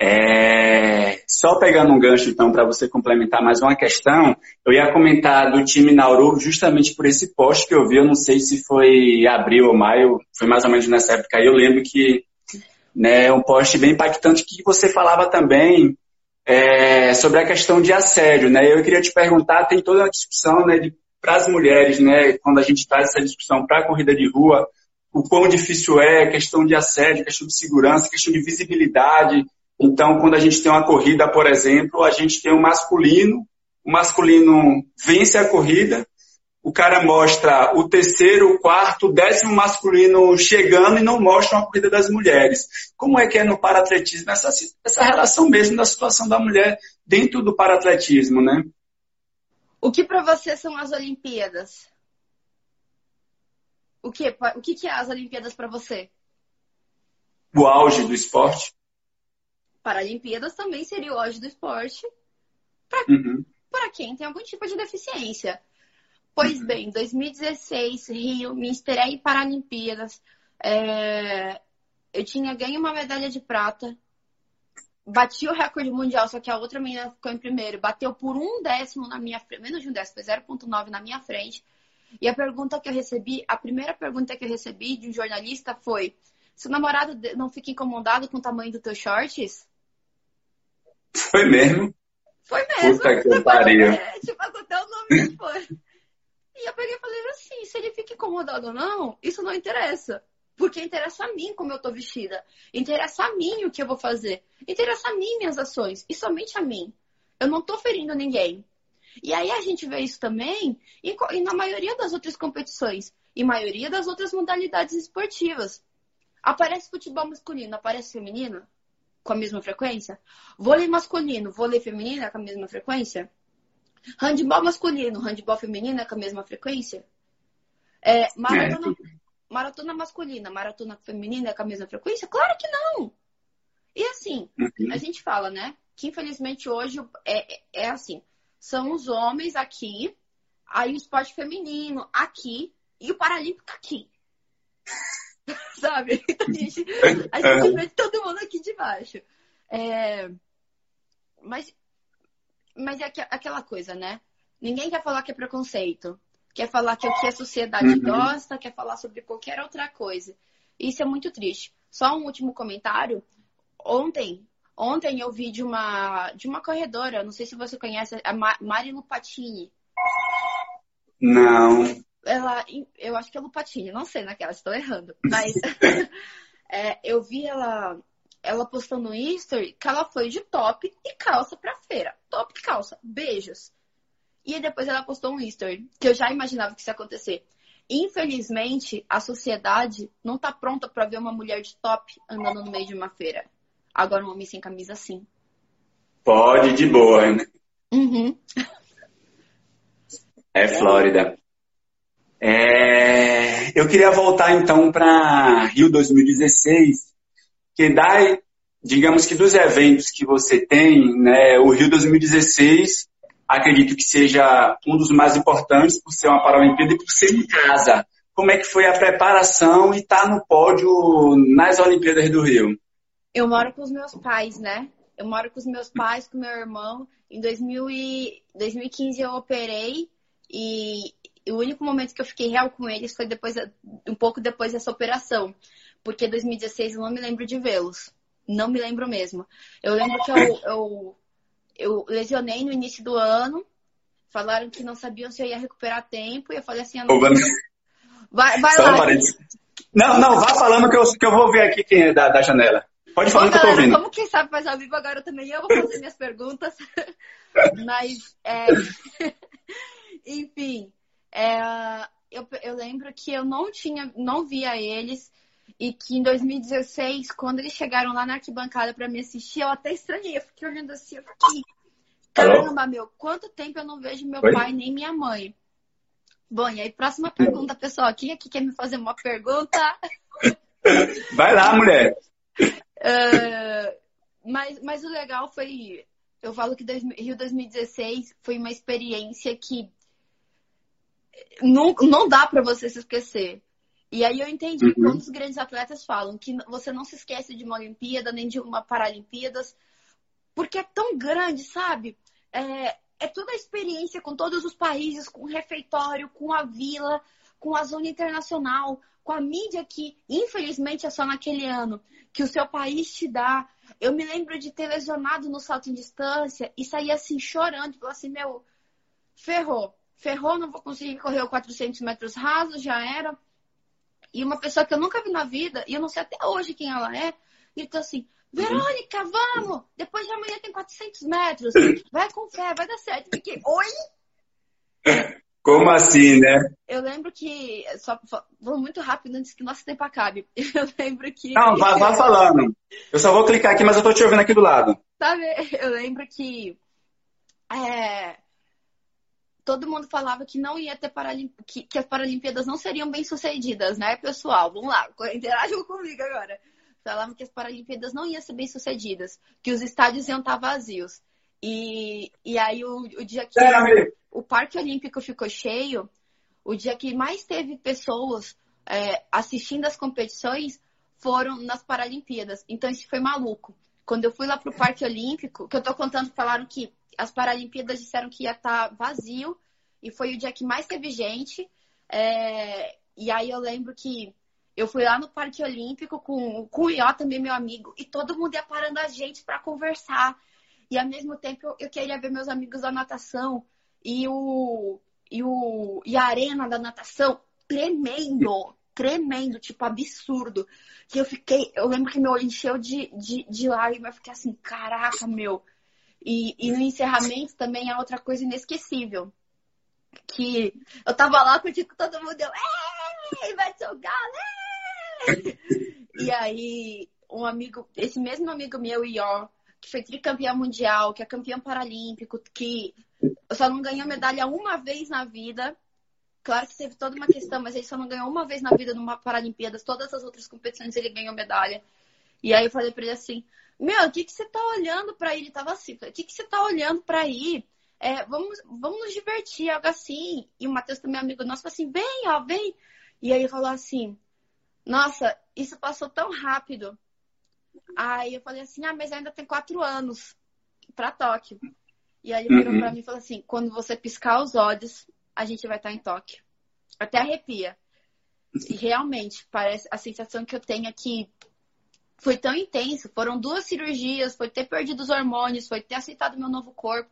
É, só pegando um gancho, então, para você complementar mais uma questão, eu ia comentar do time Nauru justamente por esse post que eu vi, eu não sei se foi abril ou maio, foi mais ou menos nessa época aí, eu lembro que né, um post bem impactante que você falava também é, sobre a questão de assédio, né? Eu queria te perguntar, tem toda uma discussão né, para as mulheres, né, quando a gente traz essa discussão para a corrida de rua, o quão difícil é, questão de assédio, questão de segurança, questão de visibilidade, então, quando a gente tem uma corrida, por exemplo, a gente tem um masculino, o masculino vence a corrida, o cara mostra o terceiro, o quarto, o décimo masculino chegando e não mostra uma corrida das mulheres. Como é que é no paratletismo essa, essa relação mesmo da situação da mulher dentro do paratletismo, né? O que para você são as Olimpíadas? O que, o que, que é as Olimpíadas para você? O auge do esporte. Paralimpíadas também seria o auge do esporte para uhum. quem tem algum tipo de deficiência. Pois uhum. bem, 2016, Rio, me em Paralimpíadas. É... Eu tinha ganho uma medalha de prata, bati o recorde mundial, só que a outra menina ficou em primeiro. Bateu por um décimo na minha frente, menos de um décimo, foi 0,9 na minha frente. E a pergunta que eu recebi, a primeira pergunta que eu recebi de um jornalista foi: seu namorado não fica incomodado com o tamanho dos teus shorts? Foi mesmo? Foi mesmo. Puta que pariu. Tipo, até o nome foi. E eu peguei e falei assim, se ele fica incomodado ou não, isso não interessa. Porque interessa a mim como eu tô vestida. Interessa a mim o que eu vou fazer. Interessa a mim minhas ações. E somente a mim. Eu não tô ferindo ninguém. E aí a gente vê isso também e na maioria das outras competições. E maioria das outras modalidades esportivas. Aparece futebol masculino, aparece feminino? Com a mesma frequência? Vôlei masculino, vôlei feminino é com a mesma frequência? Handball masculino, handball feminino é com a mesma frequência? É, maratona, é. maratona masculina, maratona feminina é com a mesma frequência? Claro que não! E assim, uhum. a gente fala, né? Que infelizmente hoje é, é assim: são os homens aqui, aí o esporte feminino aqui e o paralímpico aqui. Sabe? Então a gente, a gente vê todo mundo aqui de baixo. É, mas, mas é aquela coisa, né? Ninguém quer falar que é preconceito. Quer falar que é o que a sociedade uhum. gosta, quer falar sobre qualquer outra coisa. Isso é muito triste. Só um último comentário. Ontem, ontem eu vi de uma, de uma corredora, não sei se você conhece, a Mari Lupatini. Não. Ela, eu acho que é Lupatini, não sei naquela, estou errando. Mas é, eu vi ela, ela postando no history que ela foi de top e calça pra feira. Top e calça. Beijos. E depois ela postou um history, que eu já imaginava que isso ia acontecer. Infelizmente, a sociedade não tá pronta para ver uma mulher de top andando no meio de uma feira. Agora um homem sem camisa, sim. Pode, de boa, né? Uhum. É Flórida. É... Eu queria voltar então para Rio 2016, que dá, digamos que dos eventos que você tem, né, o Rio 2016 acredito que seja um dos mais importantes por ser uma Paralimpíada e por ser em casa. Como é que foi a preparação e estar tá no pódio nas Olimpíadas do Rio? Eu moro com os meus pais, né? Eu moro com os meus pais, com meu irmão. Em 2000 e... 2015 eu operei e o único momento que eu fiquei real com eles foi depois, um pouco depois dessa operação. Porque 2016 eu não me lembro de vê-los. Não me lembro mesmo. Eu lembro que eu, eu, eu lesionei no início do ano. Falaram que não sabiam se eu ia recuperar tempo. E eu falei assim, não... vai, vai lá. Não, não, vá falando que eu, que eu vou ver aqui quem é da, da janela. Pode falar que eu tô ouvindo. Como quem sabe faz ao vivo agora também eu vou fazer minhas perguntas. Mas, é... enfim, é... eu, eu lembro que eu não tinha, não via eles e que em 2016, quando eles chegaram lá na arquibancada para me assistir, eu até estranhei, eu fiquei olhando assim, eu fiquei, caramba, meu, quanto tempo eu não vejo meu Oi? pai nem minha mãe. Bom, e aí, próxima pergunta, pessoal. Quem aqui quer me fazer uma pergunta? Vai lá, mulher. Uh, mas, mas o legal foi. Eu falo que dois, Rio 2016 foi uma experiência que não, não dá para você se esquecer. E aí eu entendi uhum. quando os grandes atletas falam que você não se esquece de uma Olimpíada nem de uma Paralimpíadas, porque é tão grande, sabe? É, é toda a experiência com todos os países, com o refeitório, com a vila, com a zona internacional, com a mídia que, infelizmente, é só naquele ano que o seu país te dá. Eu me lembro de ter lesionado no salto em distância e sair assim chorando, falar assim, meu, ferrou, ferrou, não vou conseguir correr os 400 metros rasos, já era. E uma pessoa que eu nunca vi na vida, e eu não sei até hoje quem ela é, gritou assim, Verônica, vamos! Depois de amanhã tem 400 metros. Vai com fé, vai dar certo. Fiquei, oi? Como assim, né? Eu lembro que. Só vou muito rápido antes que nosso tempo acabe. Eu lembro que. Não, vá, vá falando. Eu só vou clicar aqui, mas eu tô te ouvindo aqui do lado. Sabe, eu lembro que. É, todo mundo falava que não ia ter Paralimp... que, que as Paralimpíadas não seriam bem sucedidas, né, pessoal? Vamos lá, interajam comigo agora. Falavam que as Paralimpíadas não iam ser bem sucedidas, que os estádios iam estar vazios. E, e aí o, o dia que. É, o Parque Olímpico ficou cheio, o dia que mais teve pessoas é, assistindo as competições foram nas Paralimpíadas. Então isso foi maluco. Quando eu fui lá pro Parque Olímpico, que eu tô contando, falaram que as Paralimpíadas disseram que ia estar tá vazio, e foi o dia que mais teve gente. É, e aí eu lembro que eu fui lá no Parque Olímpico com, com o Ió também, meu amigo, e todo mundo ia parando a gente para conversar. E ao mesmo tempo eu, eu queria ver meus amigos da natação e o e o e a arena da natação tremendo, tremendo, tipo absurdo. Que eu fiquei, eu lembro que meu olho encheu de, de, de lágrimas, eu fiquei assim, caraca, meu. E, e no encerramento também é outra coisa inesquecível. Que eu tava lá com tipo, todo mundo, eu, vai jogar, né? E aí, um amigo, esse mesmo amigo meu, Ior, que foi tricampeão mundial, que é campeão paralímpico, que só não ganhou medalha uma vez na vida. Claro que teve toda uma questão, mas ele só não ganhou uma vez na vida numa Paralimpíadas. Todas as outras competições ele ganhou medalha. E aí eu falei pra ele assim: Meu, o que, que você tá olhando pra ir? Ele tava assim: O que, que você tá olhando pra ir? É, vamos, vamos nos divertir, algo assim. E o Matheus também, amigo nosso, falou assim: Vem, ó, vem. E aí ele falou assim: Nossa, isso passou tão rápido. Aí eu falei assim: Ah, mas ainda tem quatro anos pra Tóquio. E aí ele virou uhum. pra mim e falou assim: quando você piscar os olhos, a gente vai estar em Tóquio. Até arrepia. E realmente, parece a sensação que eu tenho é que foi tão intenso. Foram duas cirurgias, foi ter perdido os hormônios, foi ter aceitado meu novo corpo.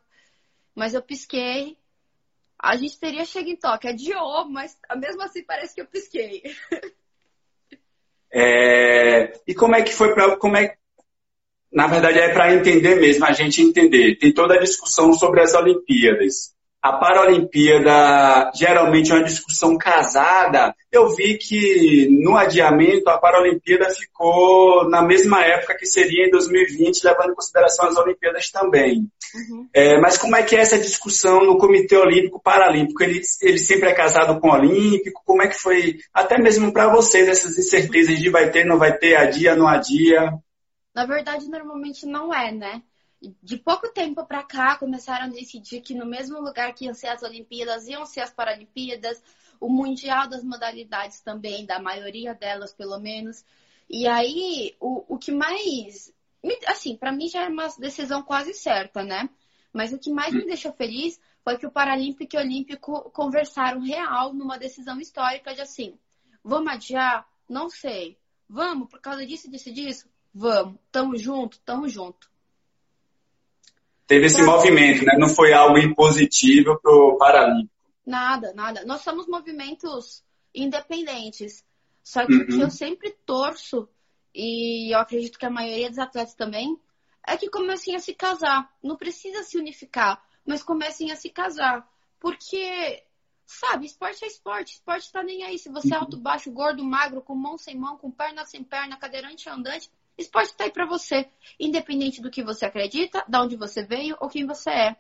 Mas eu pisquei. A gente teria chegado em Tóquio. Adiou, mas mesmo assim parece que eu pisquei. É... E como é que foi para como é na verdade é para entender mesmo, a gente entender. Tem toda a discussão sobre as Olimpíadas. A Paralimpíada geralmente é uma discussão casada. Eu vi que no adiamento a Paralimpíada ficou na mesma época que seria em 2020, levando em consideração as Olimpíadas também. Uhum. É, mas como é que é essa discussão no Comitê Olímpico Paralímpico? Ele, ele sempre é casado com o Olímpico? Como é que foi, até mesmo para vocês, essas incertezas de vai ter, não vai ter, a dia, não dia? Na verdade, normalmente não é, né? De pouco tempo para cá, começaram a decidir que no mesmo lugar que iam ser as Olimpíadas, iam ser as Paralimpíadas, o Mundial das modalidades também, da maioria delas, pelo menos. E aí, o, o que mais. Assim, para mim já é uma decisão quase certa, né? Mas o que mais me deixou feliz foi que o Paralímpico e o Olímpico conversaram real numa decisão histórica de assim: vamos adiar? Não sei. Vamos, por causa disso, disso, disso? Vamos, tamo junto, tamo junto. Teve esse movimento, né? Não foi algo impositivo pro Paralímpico. Nada, nada. Nós somos movimentos independentes. Só que uhum. o que uhum. eu sempre torço, e eu acredito que a maioria dos atletas também, é que comecem a se casar. Não precisa se unificar, mas comecem a se casar. Porque, sabe, esporte é esporte. Esporte tá nem aí. Se você é alto, baixo, gordo, magro, com mão sem mão, com perna sem perna, cadeirante andante, Esporte está aí para você, independente do que você acredita, de onde você veio ou quem você é.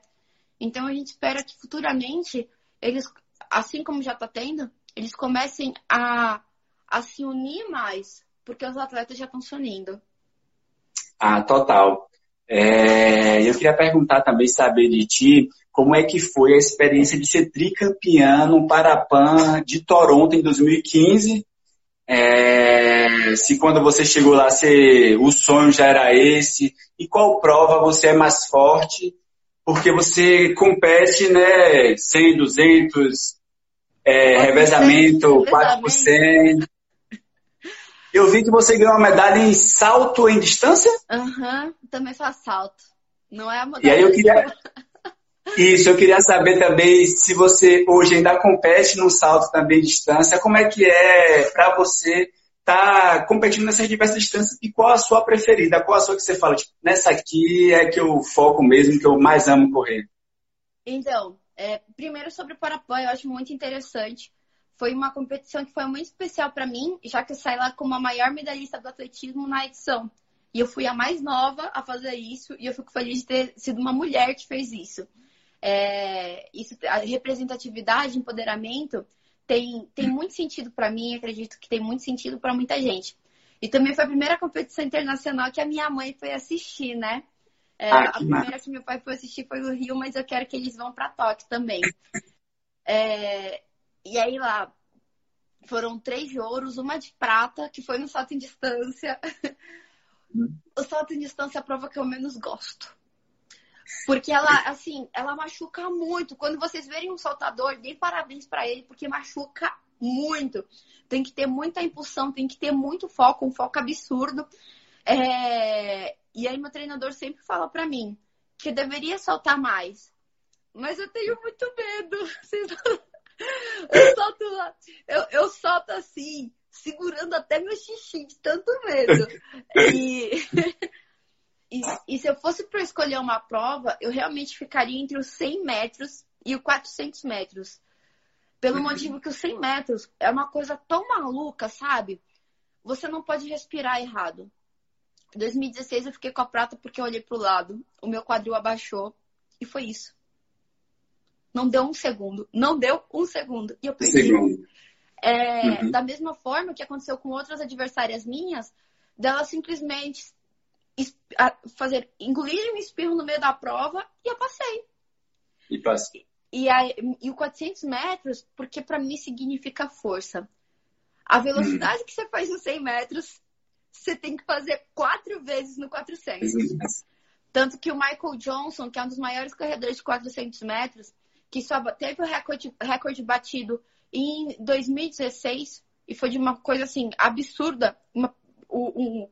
Então a gente espera que futuramente eles, assim como já está tendo, eles comecem a, a se unir mais, porque os atletas já estão se unindo. Ah, total. É, eu queria perguntar também, saber de ti, como é que foi a experiência de ser tricampeã no Parapan de Toronto em 2015 é, se quando você chegou lá, você, o sonho já era esse, e qual prova você é mais forte, porque você compete, né, 100, 200, é, revezamento, 4 por 100. Eu vi que você ganhou uma medalha em salto em distância? Aham, uhum, também faço salto. Não é a modalidade. E aí eu queria, isso, eu queria saber também se você hoje ainda compete no salto também de distância, como é que é para você estar tá competindo nessas diversas distâncias e qual a sua preferida, qual a sua que você fala, tipo, nessa aqui é que eu foco mesmo, que eu mais amo correr? Então, é, primeiro sobre o Parapan, eu acho muito interessante. Foi uma competição que foi muito especial para mim, já que eu saí lá como a maior medalhista do atletismo na edição. E eu fui a mais nova a fazer isso, e eu fico feliz de ter sido uma mulher que fez isso. É, isso, a representatividade, empoderamento tem, tem muito sentido para mim, acredito que tem muito sentido para muita gente. E também foi a primeira competição internacional que a minha mãe foi assistir, né? É, ah, a primeira que meu pai foi assistir foi no Rio, mas eu quero que eles vão para Tóquio também. É, e aí lá foram três de ouros, uma de prata, que foi no salto em distância. Hum. o salto em distância é a prova que eu menos gosto. Porque ela, assim, ela machuca muito. Quando vocês verem um saltador, dê parabéns para ele, porque machuca muito. Tem que ter muita impulsão, tem que ter muito foco, um foco absurdo. É... E aí meu treinador sempre fala para mim que eu deveria saltar mais. Mas eu tenho muito medo. Eu solto, eu, eu solto assim, segurando até meu xixi de tanto medo. E E, e se eu fosse para escolher uma prova, eu realmente ficaria entre os 100 metros e os 400 metros. Pelo uhum. motivo que os 100 metros é uma coisa tão maluca, sabe? Você não pode respirar errado. Em 2016 eu fiquei com a prata porque eu olhei pro lado, o meu quadril abaixou e foi isso. Não deu um segundo. Não deu um segundo. E eu perdi. Segundo. É, uhum. Da mesma forma que aconteceu com outras adversárias minhas, dela simplesmente fazer engolir um espirro no meio da prova e eu passei. E passei. E, aí, e o 400 metros, porque para mim significa força. A velocidade uhum. que você faz nos 100 metros, você tem que fazer quatro vezes no 400. Uhum. Tanto que o Michael Johnson, que é um dos maiores corredores de 400 metros, que só teve o recorde, recorde batido em 2016, e foi de uma coisa assim, absurda. Uma, um,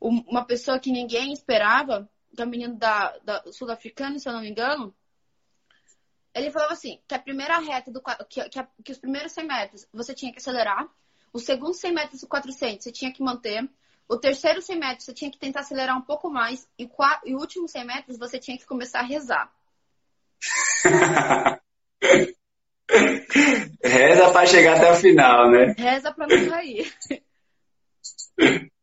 uma pessoa que ninguém esperava, que é um menino da, da sul-africano, se eu não me engano, ele falava assim, que a primeira reta, do, que, que, que, os primeiros 100 metros você tinha que acelerar, o segundo 100 metros do 400 você tinha que manter, o terceiro 100 metros você tinha que tentar acelerar um pouco mais, e, e o último 100 metros você tinha que começar a rezar. Reza para chegar até o final, né? Reza para não cair.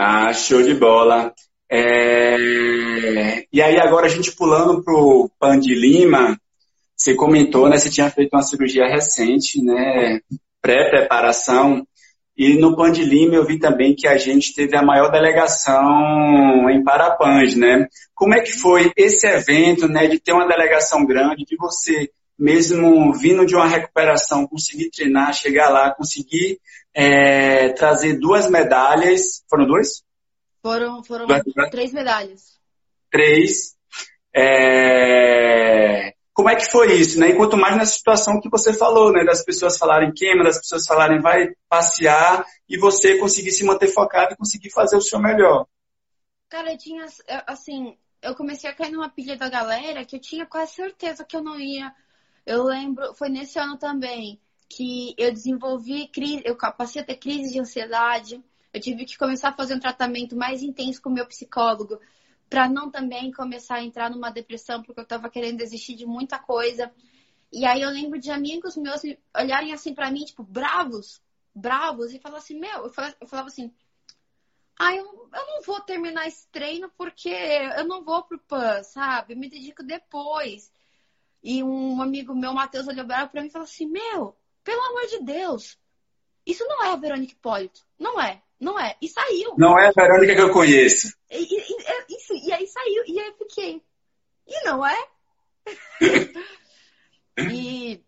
ah, show de bola. É... E aí agora a gente pulando pro Pan de Lima, você comentou, né? Você tinha feito uma cirurgia recente, né? Pré-preparação. E no Pan de Lima eu vi também que a gente teve a maior delegação em Parapãs, né? Como é que foi esse evento, né? De ter uma delegação grande, de você mesmo vindo de uma recuperação, conseguir treinar, chegar lá, conseguir é, trazer duas medalhas. Foram duas? Foram, foram três medalhas. Três. É... Como é que foi isso, né? E quanto mais na situação que você falou, né? Das pessoas falarem queima, das pessoas falarem vai passear e você conseguir se manter focado e conseguir fazer o seu melhor. Cara, eu tinha, assim, eu comecei a cair numa pilha da galera que eu tinha quase certeza que eu não ia eu lembro, foi nesse ano também que eu desenvolvi crise, eu passei a ter crise de ansiedade. Eu tive que começar a fazer um tratamento mais intenso com o meu psicólogo para não também começar a entrar numa depressão, porque eu estava querendo desistir de muita coisa. E aí eu lembro de amigos meus olharem assim para mim, tipo, bravos, bravos, e falar assim, meu, eu falava, assim, ah, eu, eu não vou terminar esse treino porque eu não vou pro PAN, sabe? Eu me dedico depois. E um amigo meu, Matheus, olhou para mim e falou assim: Meu, pelo amor de Deus, isso não é a Verônica Hipólito. Não é, não é. E saiu. Não é a Verônica que eu conheço. E, e, e, isso, e aí saiu, e aí eu fiquei. E não é? e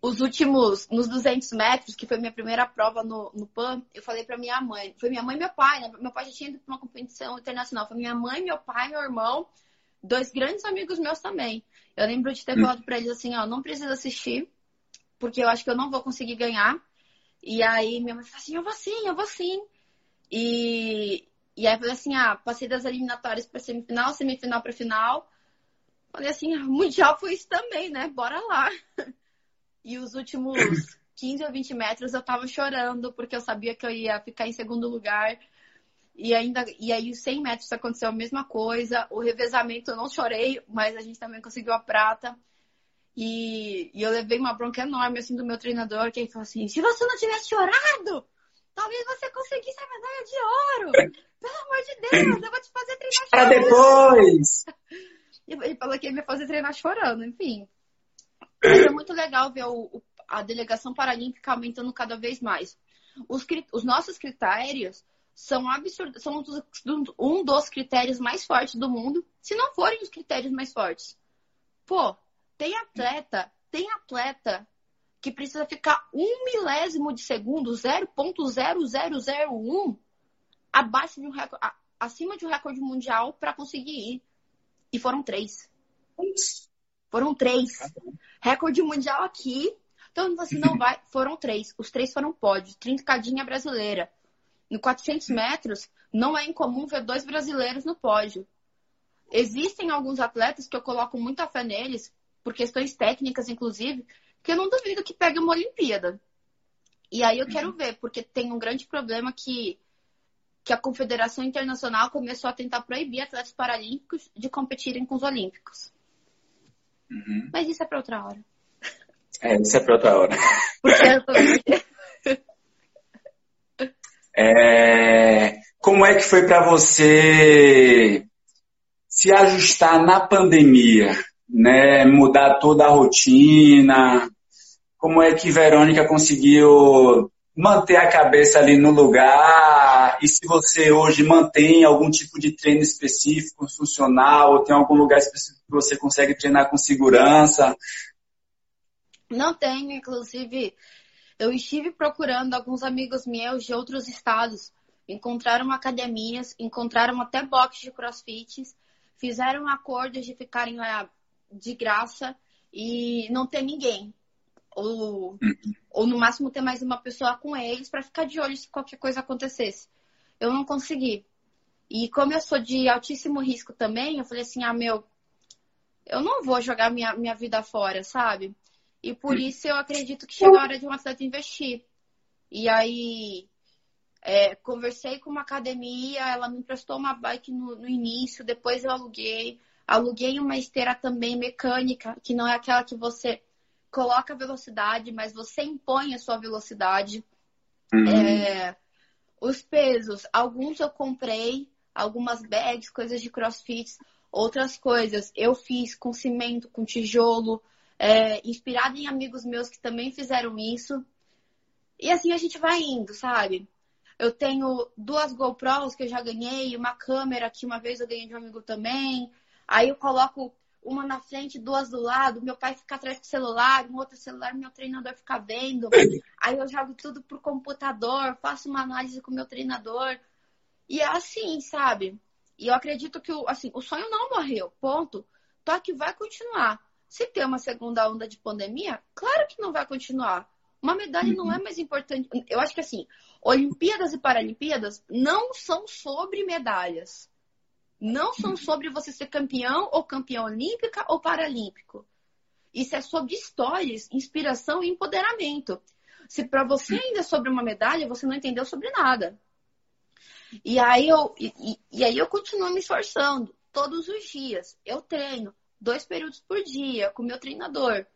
os últimos, nos 200 metros, que foi minha primeira prova no, no PAN, eu falei para minha mãe. Foi minha mãe e meu pai, né? Meu pai já tinha ido para uma competição internacional. Foi minha mãe, meu pai, meu irmão, dois grandes amigos meus também. Eu lembro de ter falado para eles assim, ó, não precisa assistir, porque eu acho que eu não vou conseguir ganhar. E aí minha mãe falou assim, eu vou sim, eu vou sim. E, e aí falei assim, ah, passei das eliminatórias para semifinal, semifinal para final. Falei assim, ah, mundial foi isso também, né? Bora lá. E os últimos 15 ou 20 metros eu tava chorando, porque eu sabia que eu ia ficar em segundo lugar. E ainda e aí os 100 metros aconteceu a mesma coisa. O revezamento eu não chorei, mas a gente também conseguiu a prata. E, e eu levei uma bronca enorme assim do meu treinador, que ele falou assim: "Se você não tivesse chorado, talvez você conseguisse a medalha de ouro. Pelo amor de Deus, eu vou te fazer treinar chorando." Para depois. Ele falou que ia me fazer treinar chorando, enfim. Mas é muito legal ver o, a delegação paralímpica aumentando cada vez mais. Os, os nossos critérios são absurdos, são um dos critérios mais fortes do mundo, se não forem os critérios mais fortes. Pô, tem atleta, tem atleta que precisa ficar um milésimo de segundo, 0.0001, abaixo de um recorde, acima de um recorde mundial para conseguir ir. E foram três. Foram três. Recorde mundial aqui. Então, assim, não vai. Foram três. Os três foram pódios. Trincadinha brasileira. No 400 metros, não é incomum ver dois brasileiros no pódio. Existem alguns atletas que eu coloco muita fé neles, por questões técnicas, inclusive, que eu não duvido que pegue uma Olimpíada. E aí eu uhum. quero ver, porque tem um grande problema que, que a Confederação Internacional começou a tentar proibir atletas paralímpicos de competirem com os olímpicos. Uhum. Mas isso é para outra hora. É, isso é para outra hora. Porque eu tô... É, como é que foi para você se ajustar na pandemia, né? Mudar toda a rotina. Como é que Verônica conseguiu manter a cabeça ali no lugar? E se você hoje mantém algum tipo de treino específico, funcional, ou tem algum lugar específico que você consegue treinar com segurança? Não tenho, inclusive, eu estive procurando alguns amigos meus de outros estados, encontraram academias, encontraram até boxes de crossfit, fizeram acordos de ficarem lá de graça e não ter ninguém. Ou, ou no máximo ter mais uma pessoa com eles para ficar de olho se qualquer coisa acontecesse. Eu não consegui. E como eu sou de altíssimo risco também, eu falei assim, ah, meu, eu não vou jogar minha, minha vida fora, sabe? E por isso eu acredito que chega a hora de um atleta investir. E aí, é, conversei com uma academia, ela me emprestou uma bike no, no, início, depois eu aluguei. Aluguei uma esteira também mecânica, que não é aquela que você coloca a velocidade, mas você impõe a sua velocidade. Uhum. É, os pesos, alguns eu comprei, algumas bags, coisas de crossfit, outras coisas eu fiz com cimento, com tijolo, é, inspirado em amigos meus que também fizeram isso. E assim a gente vai indo, sabe? Eu tenho duas GoPros que eu já ganhei, uma câmera que uma vez eu ganhei de um amigo também. Aí eu coloco uma na frente, duas do lado, meu pai fica atrás do celular, um outro celular, meu treinador fica vendo. Aí eu jogo tudo pro computador, faço uma análise com o meu treinador. E é assim, sabe? E eu acredito que assim, o sonho não morreu, ponto. Só que vai continuar. Se tem uma segunda onda de pandemia, claro que não vai continuar. Uma medalha não é uhum. mais importante. Eu acho que assim, Olimpíadas e Paralimpíadas não são sobre medalhas. Não são uhum. sobre você ser campeão ou campeão olímpica ou paralímpico. Isso é sobre histórias, inspiração e empoderamento. Se para você ainda é sobre uma medalha, você não entendeu sobre nada. E aí eu, e, e aí eu continuo me esforçando todos os dias. Eu treino dois períodos por dia com meu treinador.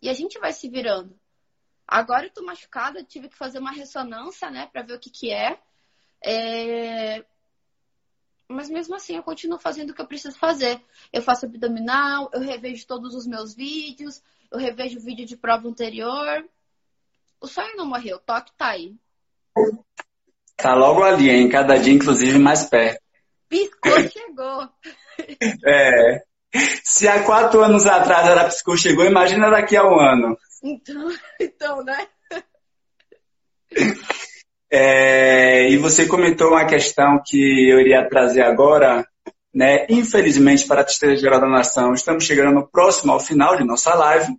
E a gente vai se virando. Agora eu tô machucada, tive que fazer uma ressonância, né, para ver o que que é. é. Mas mesmo assim eu continuo fazendo o que eu preciso fazer. Eu faço abdominal, eu revejo todos os meus vídeos, eu revejo o vídeo de prova anterior. O sonho não morreu, o toque tá aí. Tá logo ali, hein? Cada dia, inclusive, mais perto. Piscou, chegou. É. Se há quatro anos atrás era piscou, chegou, imagina daqui a um ano. Então, então né? É, e você comentou uma questão que eu iria trazer agora, né? Infelizmente, para a Tristeza Geral da Nação, estamos chegando próximo ao final de nossa live,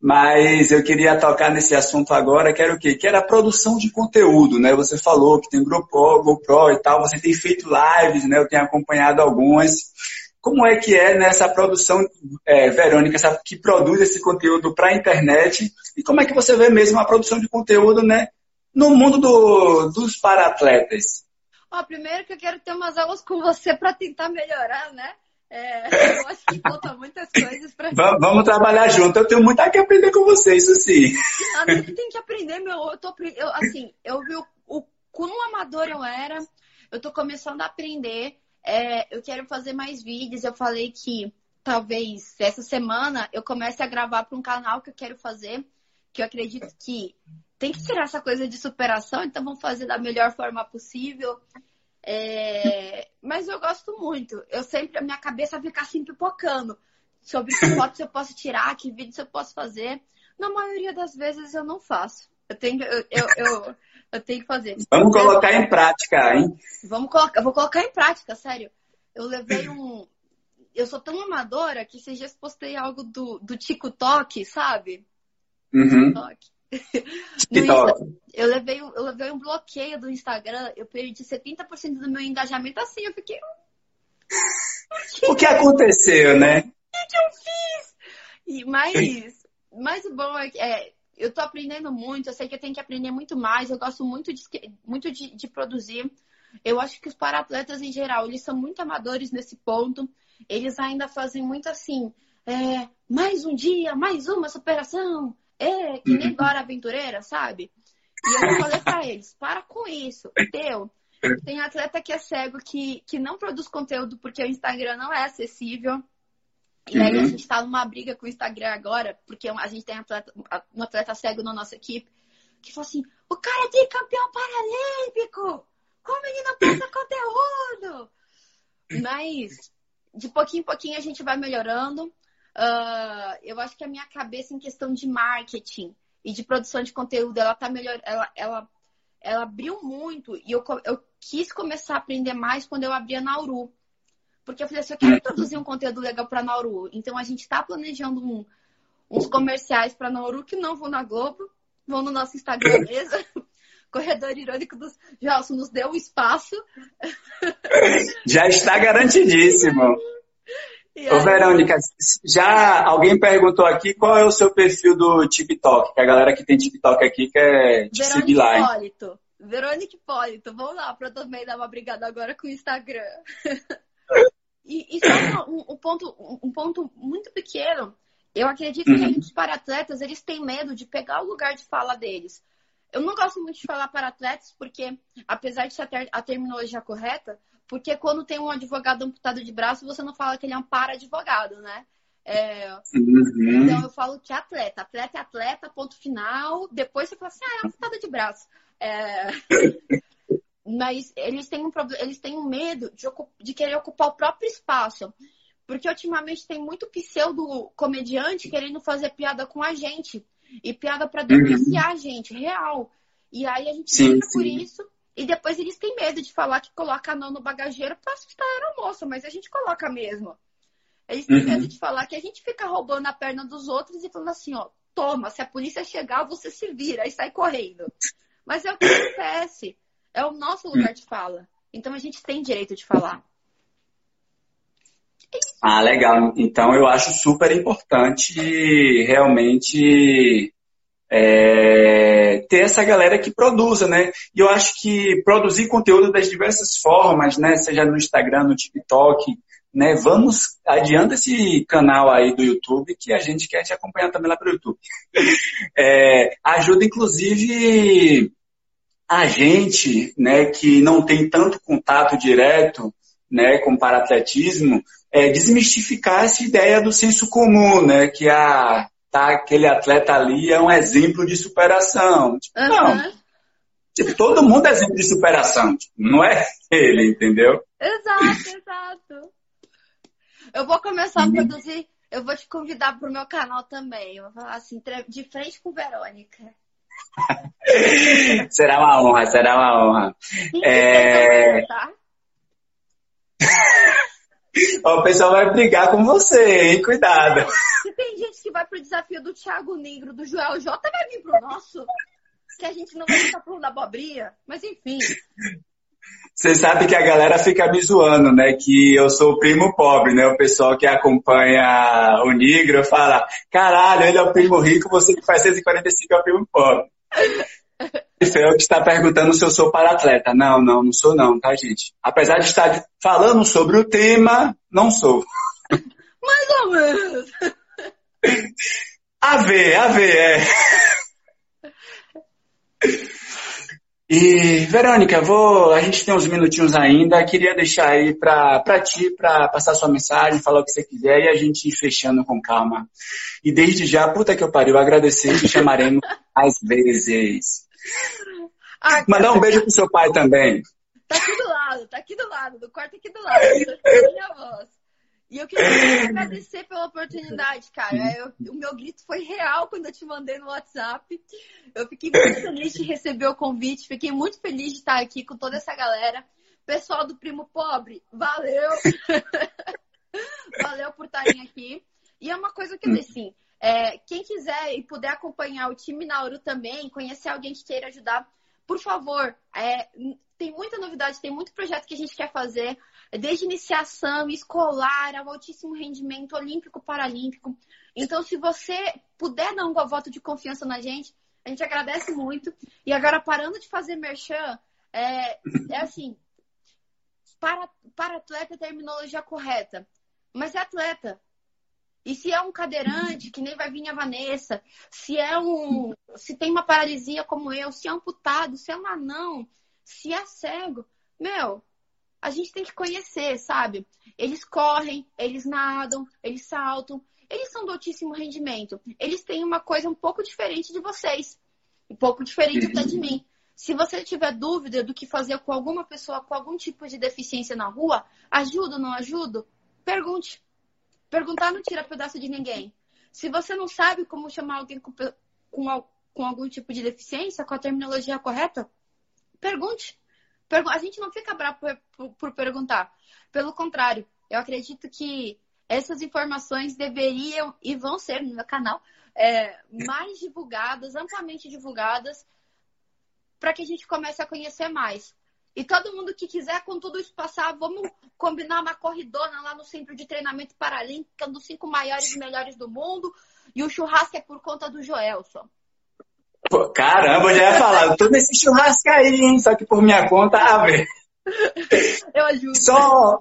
mas eu queria tocar nesse assunto agora, que era o quê? Que era a produção de conteúdo, né? Você falou que tem GoPro, GoPro e tal, você tem feito lives, né? Eu tenho acompanhado algumas. Como é que é nessa produção, é, Verônica, que produz esse conteúdo para a internet? E como é que você vê mesmo a produção de conteúdo né, no mundo do, dos paratletas? Ó, primeiro que eu quero ter umas aulas com você para tentar melhorar, né? É, eu acho que falta muitas coisas para. Vamos trabalhar junto. Eu tenho muito a que aprender com você, isso sim. Nada que tem que aprender, meu. Eu tô, eu, assim, eu vi o, o quão amador eu era. Eu tô começando a aprender. É, eu quero fazer mais vídeos. Eu falei que talvez essa semana eu comece a gravar para um canal que eu quero fazer, que eu acredito que tem que tirar essa coisa de superação, então vamos fazer da melhor forma possível. É, mas eu gosto muito. Eu sempre, a minha cabeça fica assim pipocando sobre que fotos eu posso tirar, que vídeos eu posso fazer. Na maioria das vezes eu não faço. Eu tenho, eu, eu, eu, eu tenho que fazer. Vamos colocar em prática, hein? Vamos colocar, vou colocar em prática, sério. Eu levei um. Eu sou tão amadora que esses dias postei algo do, do TikTok, sabe? Uhum. TikTok. TikTok. eu, levei, eu levei um bloqueio do Instagram, eu perdi 70% do meu engajamento assim, eu fiquei. O que aconteceu, né? O que eu fiz? E, mas, mas o bom é que é, eu tô aprendendo muito, eu sei que eu tenho que aprender muito mais, eu gosto muito de, muito de, de produzir. Eu acho que os paratletas em geral, eles são muito amadores nesse ponto. Eles ainda fazem muito assim, é, mais um dia, mais uma superação. É, que nem uhum. Dora Aventureira, sabe? E eu falei pra eles, para com isso. Teu, Tem atleta que é cego que, que não produz conteúdo porque o Instagram não é acessível. E aí a Uhum. gente tá numa briga com o Instagram agora, porque a gente tem atleta, um atleta cego na nossa equipe, que falou assim, o cara é tricampeão paralímpico! Como ele não passa conteúdo? Mas de pouquinho em pouquinho a gente vai melhorando. Ah, eu acho que a minha cabeça em questão de marketing e de produção de conteúdo, ela tá melhor, ela, ela, ela abriu muito e eu, eu quis começar a aprender mais quando eu abri a Nauru. Porque eu falei assim, eu quero produzir um conteúdo legal para Nauru. Então a gente está planejando um- uns comerciais para Nauru que não vão na Globo, vão no nosso Instagram mesmo. Corredor Irônico dos Gelson nos deu o espaço. Já está garantidíssimo. E Ô, Verônica, já alguém perguntou aqui qual é o seu perfil do TikTok, que a galera que tem TikTok aqui quer te seguir lá? Hipólito. Verônica Hipólito, vamos lá para também dar uma brigada agora com o Instagram. E, e só um, um ponto, um ponto muito pequeno. Eu acredito que Uhum. os para-atletas, eles têm medo de pegar o lugar de fala deles. Eu não gosto muito de falar para atletas, porque, apesar de ser a, ter- a terminologia correta, porque quando tem um advogado amputado de braço, você não fala que ele é um para-advogado, né? É, Uhum. então eu falo que é atleta. Atleta é atleta, ponto final. Depois você fala assim, ah, é amputada de braço. É, Mas eles têm um problema, eles têm um medo de, de querer ocupar o próprio espaço. Porque ultimamente tem muito pseudo comediante querendo fazer piada com a gente. E piada pra denunciar a gente, real. E aí a gente Sim, por isso. E depois eles têm medo de falar que coloca anão no bagageiro pra assustar a aeromoça, mas a gente coloca mesmo. Eles têm Uhum. medo de falar que a gente fica roubando a perna dos outros e falando assim, ó, toma, se a polícia chegar, você se vira e sai correndo. Mas é o que acontece. É o nosso lugar de fala. Então a gente tem direito de falar. Ah, legal. Então eu acho super importante realmente é, ter essa galera que produza, né? E eu acho que produzir conteúdo das diversas formas, né? Seja no Instagram, no TikTok, né? Vamos adianta esse canal aí do YouTube que a gente quer te acompanhar também lá pro YouTube. É, ajuda inclusive a gente, né? Que não tem tanto contato direto, né? Com o paratletismo, é, desmistificar essa ideia do senso comum, né? Que a, tá, aquele atleta ali é um exemplo de superação. Tipo, Não, Aham. tipo, todo mundo é exemplo de superação. Tipo, não é ele, entendeu? Exato, exato. Eu vou começar a Uhum. produzir. Eu vou te convidar pro meu canal também. Eu vou falar assim, de frente com Verônica. Será uma honra, será uma honra. É. tá? O pessoal vai brigar com você, hein? Cuidado. Se tem gente que vai pro desafio do Thiago Negro, do Joel J, vai vir pro nosso. Que a gente não vai ficar falando da abobrinha. Mas enfim. Você sabe que a galera fica me zoando, né? Que eu sou o primo pobre, né? O pessoal que acompanha o Negro fala, caralho, ele é o primo rico, você que faz 145 é o primo pobre. Rafael que está perguntando se eu sou para-atleta. Não, não, não sou não, tá, gente? Apesar de estar falando sobre o tema, não sou. Mais ou menos. A ver, a ver, é. E, Verônica, vou, a gente tem uns minutinhos ainda, queria deixar aí pra, pra ti, pra passar sua mensagem, falar o que você quiser e a gente ir fechando com calma. E desde já, puta que eu pariu, agradecer e te chamaremos mais vezes. Ah, Mandar um beijo pro seu pai também. Tá aqui do lado, tá aqui do lado, do quarto aqui do lado. Escutando minha voz. E eu queria te agradecer pela oportunidade, cara. Eu- o meu grito foi real quando eu te mandei no WhatsApp. Eu fiquei muito feliz de receber o convite, fiquei muito feliz de estar aqui com toda essa galera. Pessoal do Primo Pobre, valeu! valeu por estarem aqui. E é uma coisa que eu disse assim, é, quem quiser e puder acompanhar o time Nauru também, conhecer alguém que queira ajudar, por favor, é, tem muita novidade, tem muito projeto que a gente quer fazer, desde iniciação, escolar, ao altíssimo rendimento, olímpico, paralímpico. Então, se você puder dar um voto de confiança na gente, a gente agradece muito. E agora, parando de fazer merchan, é, é assim, para, para atleta é terminologia correta, mas é atleta. E se é um cadeirante, que nem vai vir a Vanessa, se é um. Se tem uma paralisia como eu, se é amputado, se é um anão, se é cego, meu, a gente tem que conhecer, sabe? Eles correm, eles nadam, eles saltam, eles são do altíssimo rendimento. Eles têm uma coisa um pouco diferente de vocês, um pouco diferente até de mim. Se você tiver dúvida do que fazer com alguma pessoa com algum tipo de deficiência na rua, ajudo ou não ajudo? Pergunte. Perguntar não tira pedaço de ninguém. Se você não sabe como chamar alguém com, com, com algum tipo de deficiência, com a terminologia correta, pergunte. A gente não fica bravo por, por, perguntar. Pelo contrário, eu acredito que essas informações deveriam e vão ser no meu canal é, mais divulgadas, amplamente divulgadas, para que a gente comece a conhecer mais. E todo mundo que quiser, com tudo isso passar, vamos combinar uma corridona lá no Centro de Treinamento Paralímpico, é um dos cinco maiores e melhores do mundo. E o churrasco é por conta do Joelson. Pô, caramba, eu já ia falar, tô nesse churrasco aí, hein? Só que por minha conta, a ver. Eu ajudo. Só,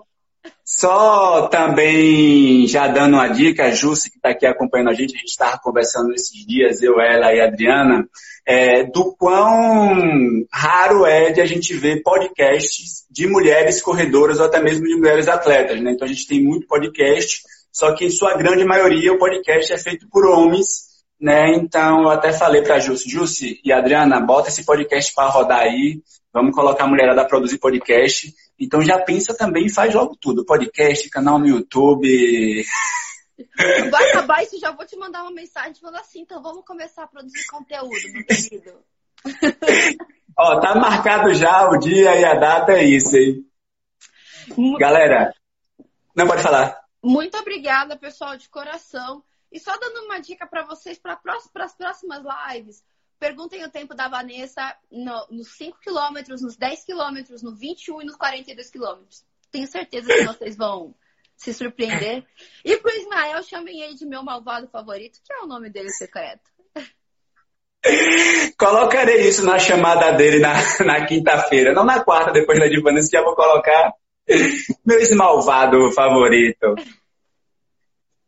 só também já dando uma dica, a Jussi que está aqui acompanhando a gente, a gente estava conversando esses dias, eu, ela e a Adriana, é, do quão raro é de a gente ver podcasts de mulheres corredoras ou até mesmo de mulheres atletas, né? Então a gente tem muito podcast, só que em sua grande maioria o podcast é feito por homens, né? Então eu até falei para a Jussi, Jussi e Adriana, bota esse podcast para rodar aí, vamos colocar a mulherada a produzir podcast então já pensa também e faz logo tudo. Podcast, canal no YouTube. Vai acabar isso, já vou te mandar uma mensagem falando assim, então vamos começar a produzir conteúdo, meu querido. Ó, tá marcado já o dia e a data, é isso, hein? Galera, não pode falar. Muito obrigada, pessoal, de coração. E só dando uma dica para vocês para as próximas lives. Perguntem o tempo da Vanessa no, nos 5 quilômetros, nos 10 quilômetros, no 21 e nos 42 quilômetros. Tenho certeza que vocês vão se surpreender. E pro Ismael, chamem ele de meu malvado favorito, que é o nome dele secreto. Colocarei isso na chamada dele na, na quinta-feira, não na quarta, depois da de Vanessa, já vou colocar meu malvado favorito.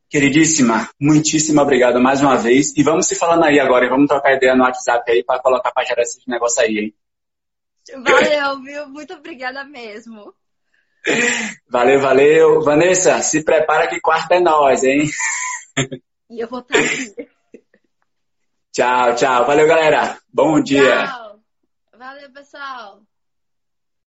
Queridíssima, muitíssimo obrigado mais uma vez. E vamos se falando aí agora, e vamos trocar ideia no WhatsApp aí para colocar para gerar esse negócio aí, hein? Valeu, viu? Muito obrigada mesmo. Valeu, valeu. Vanessa, se prepara que quarta é nós, hein? E eu vou estar aqui. Tchau, tchau. Valeu, galera. Bom dia. Tchau. Valeu, pessoal.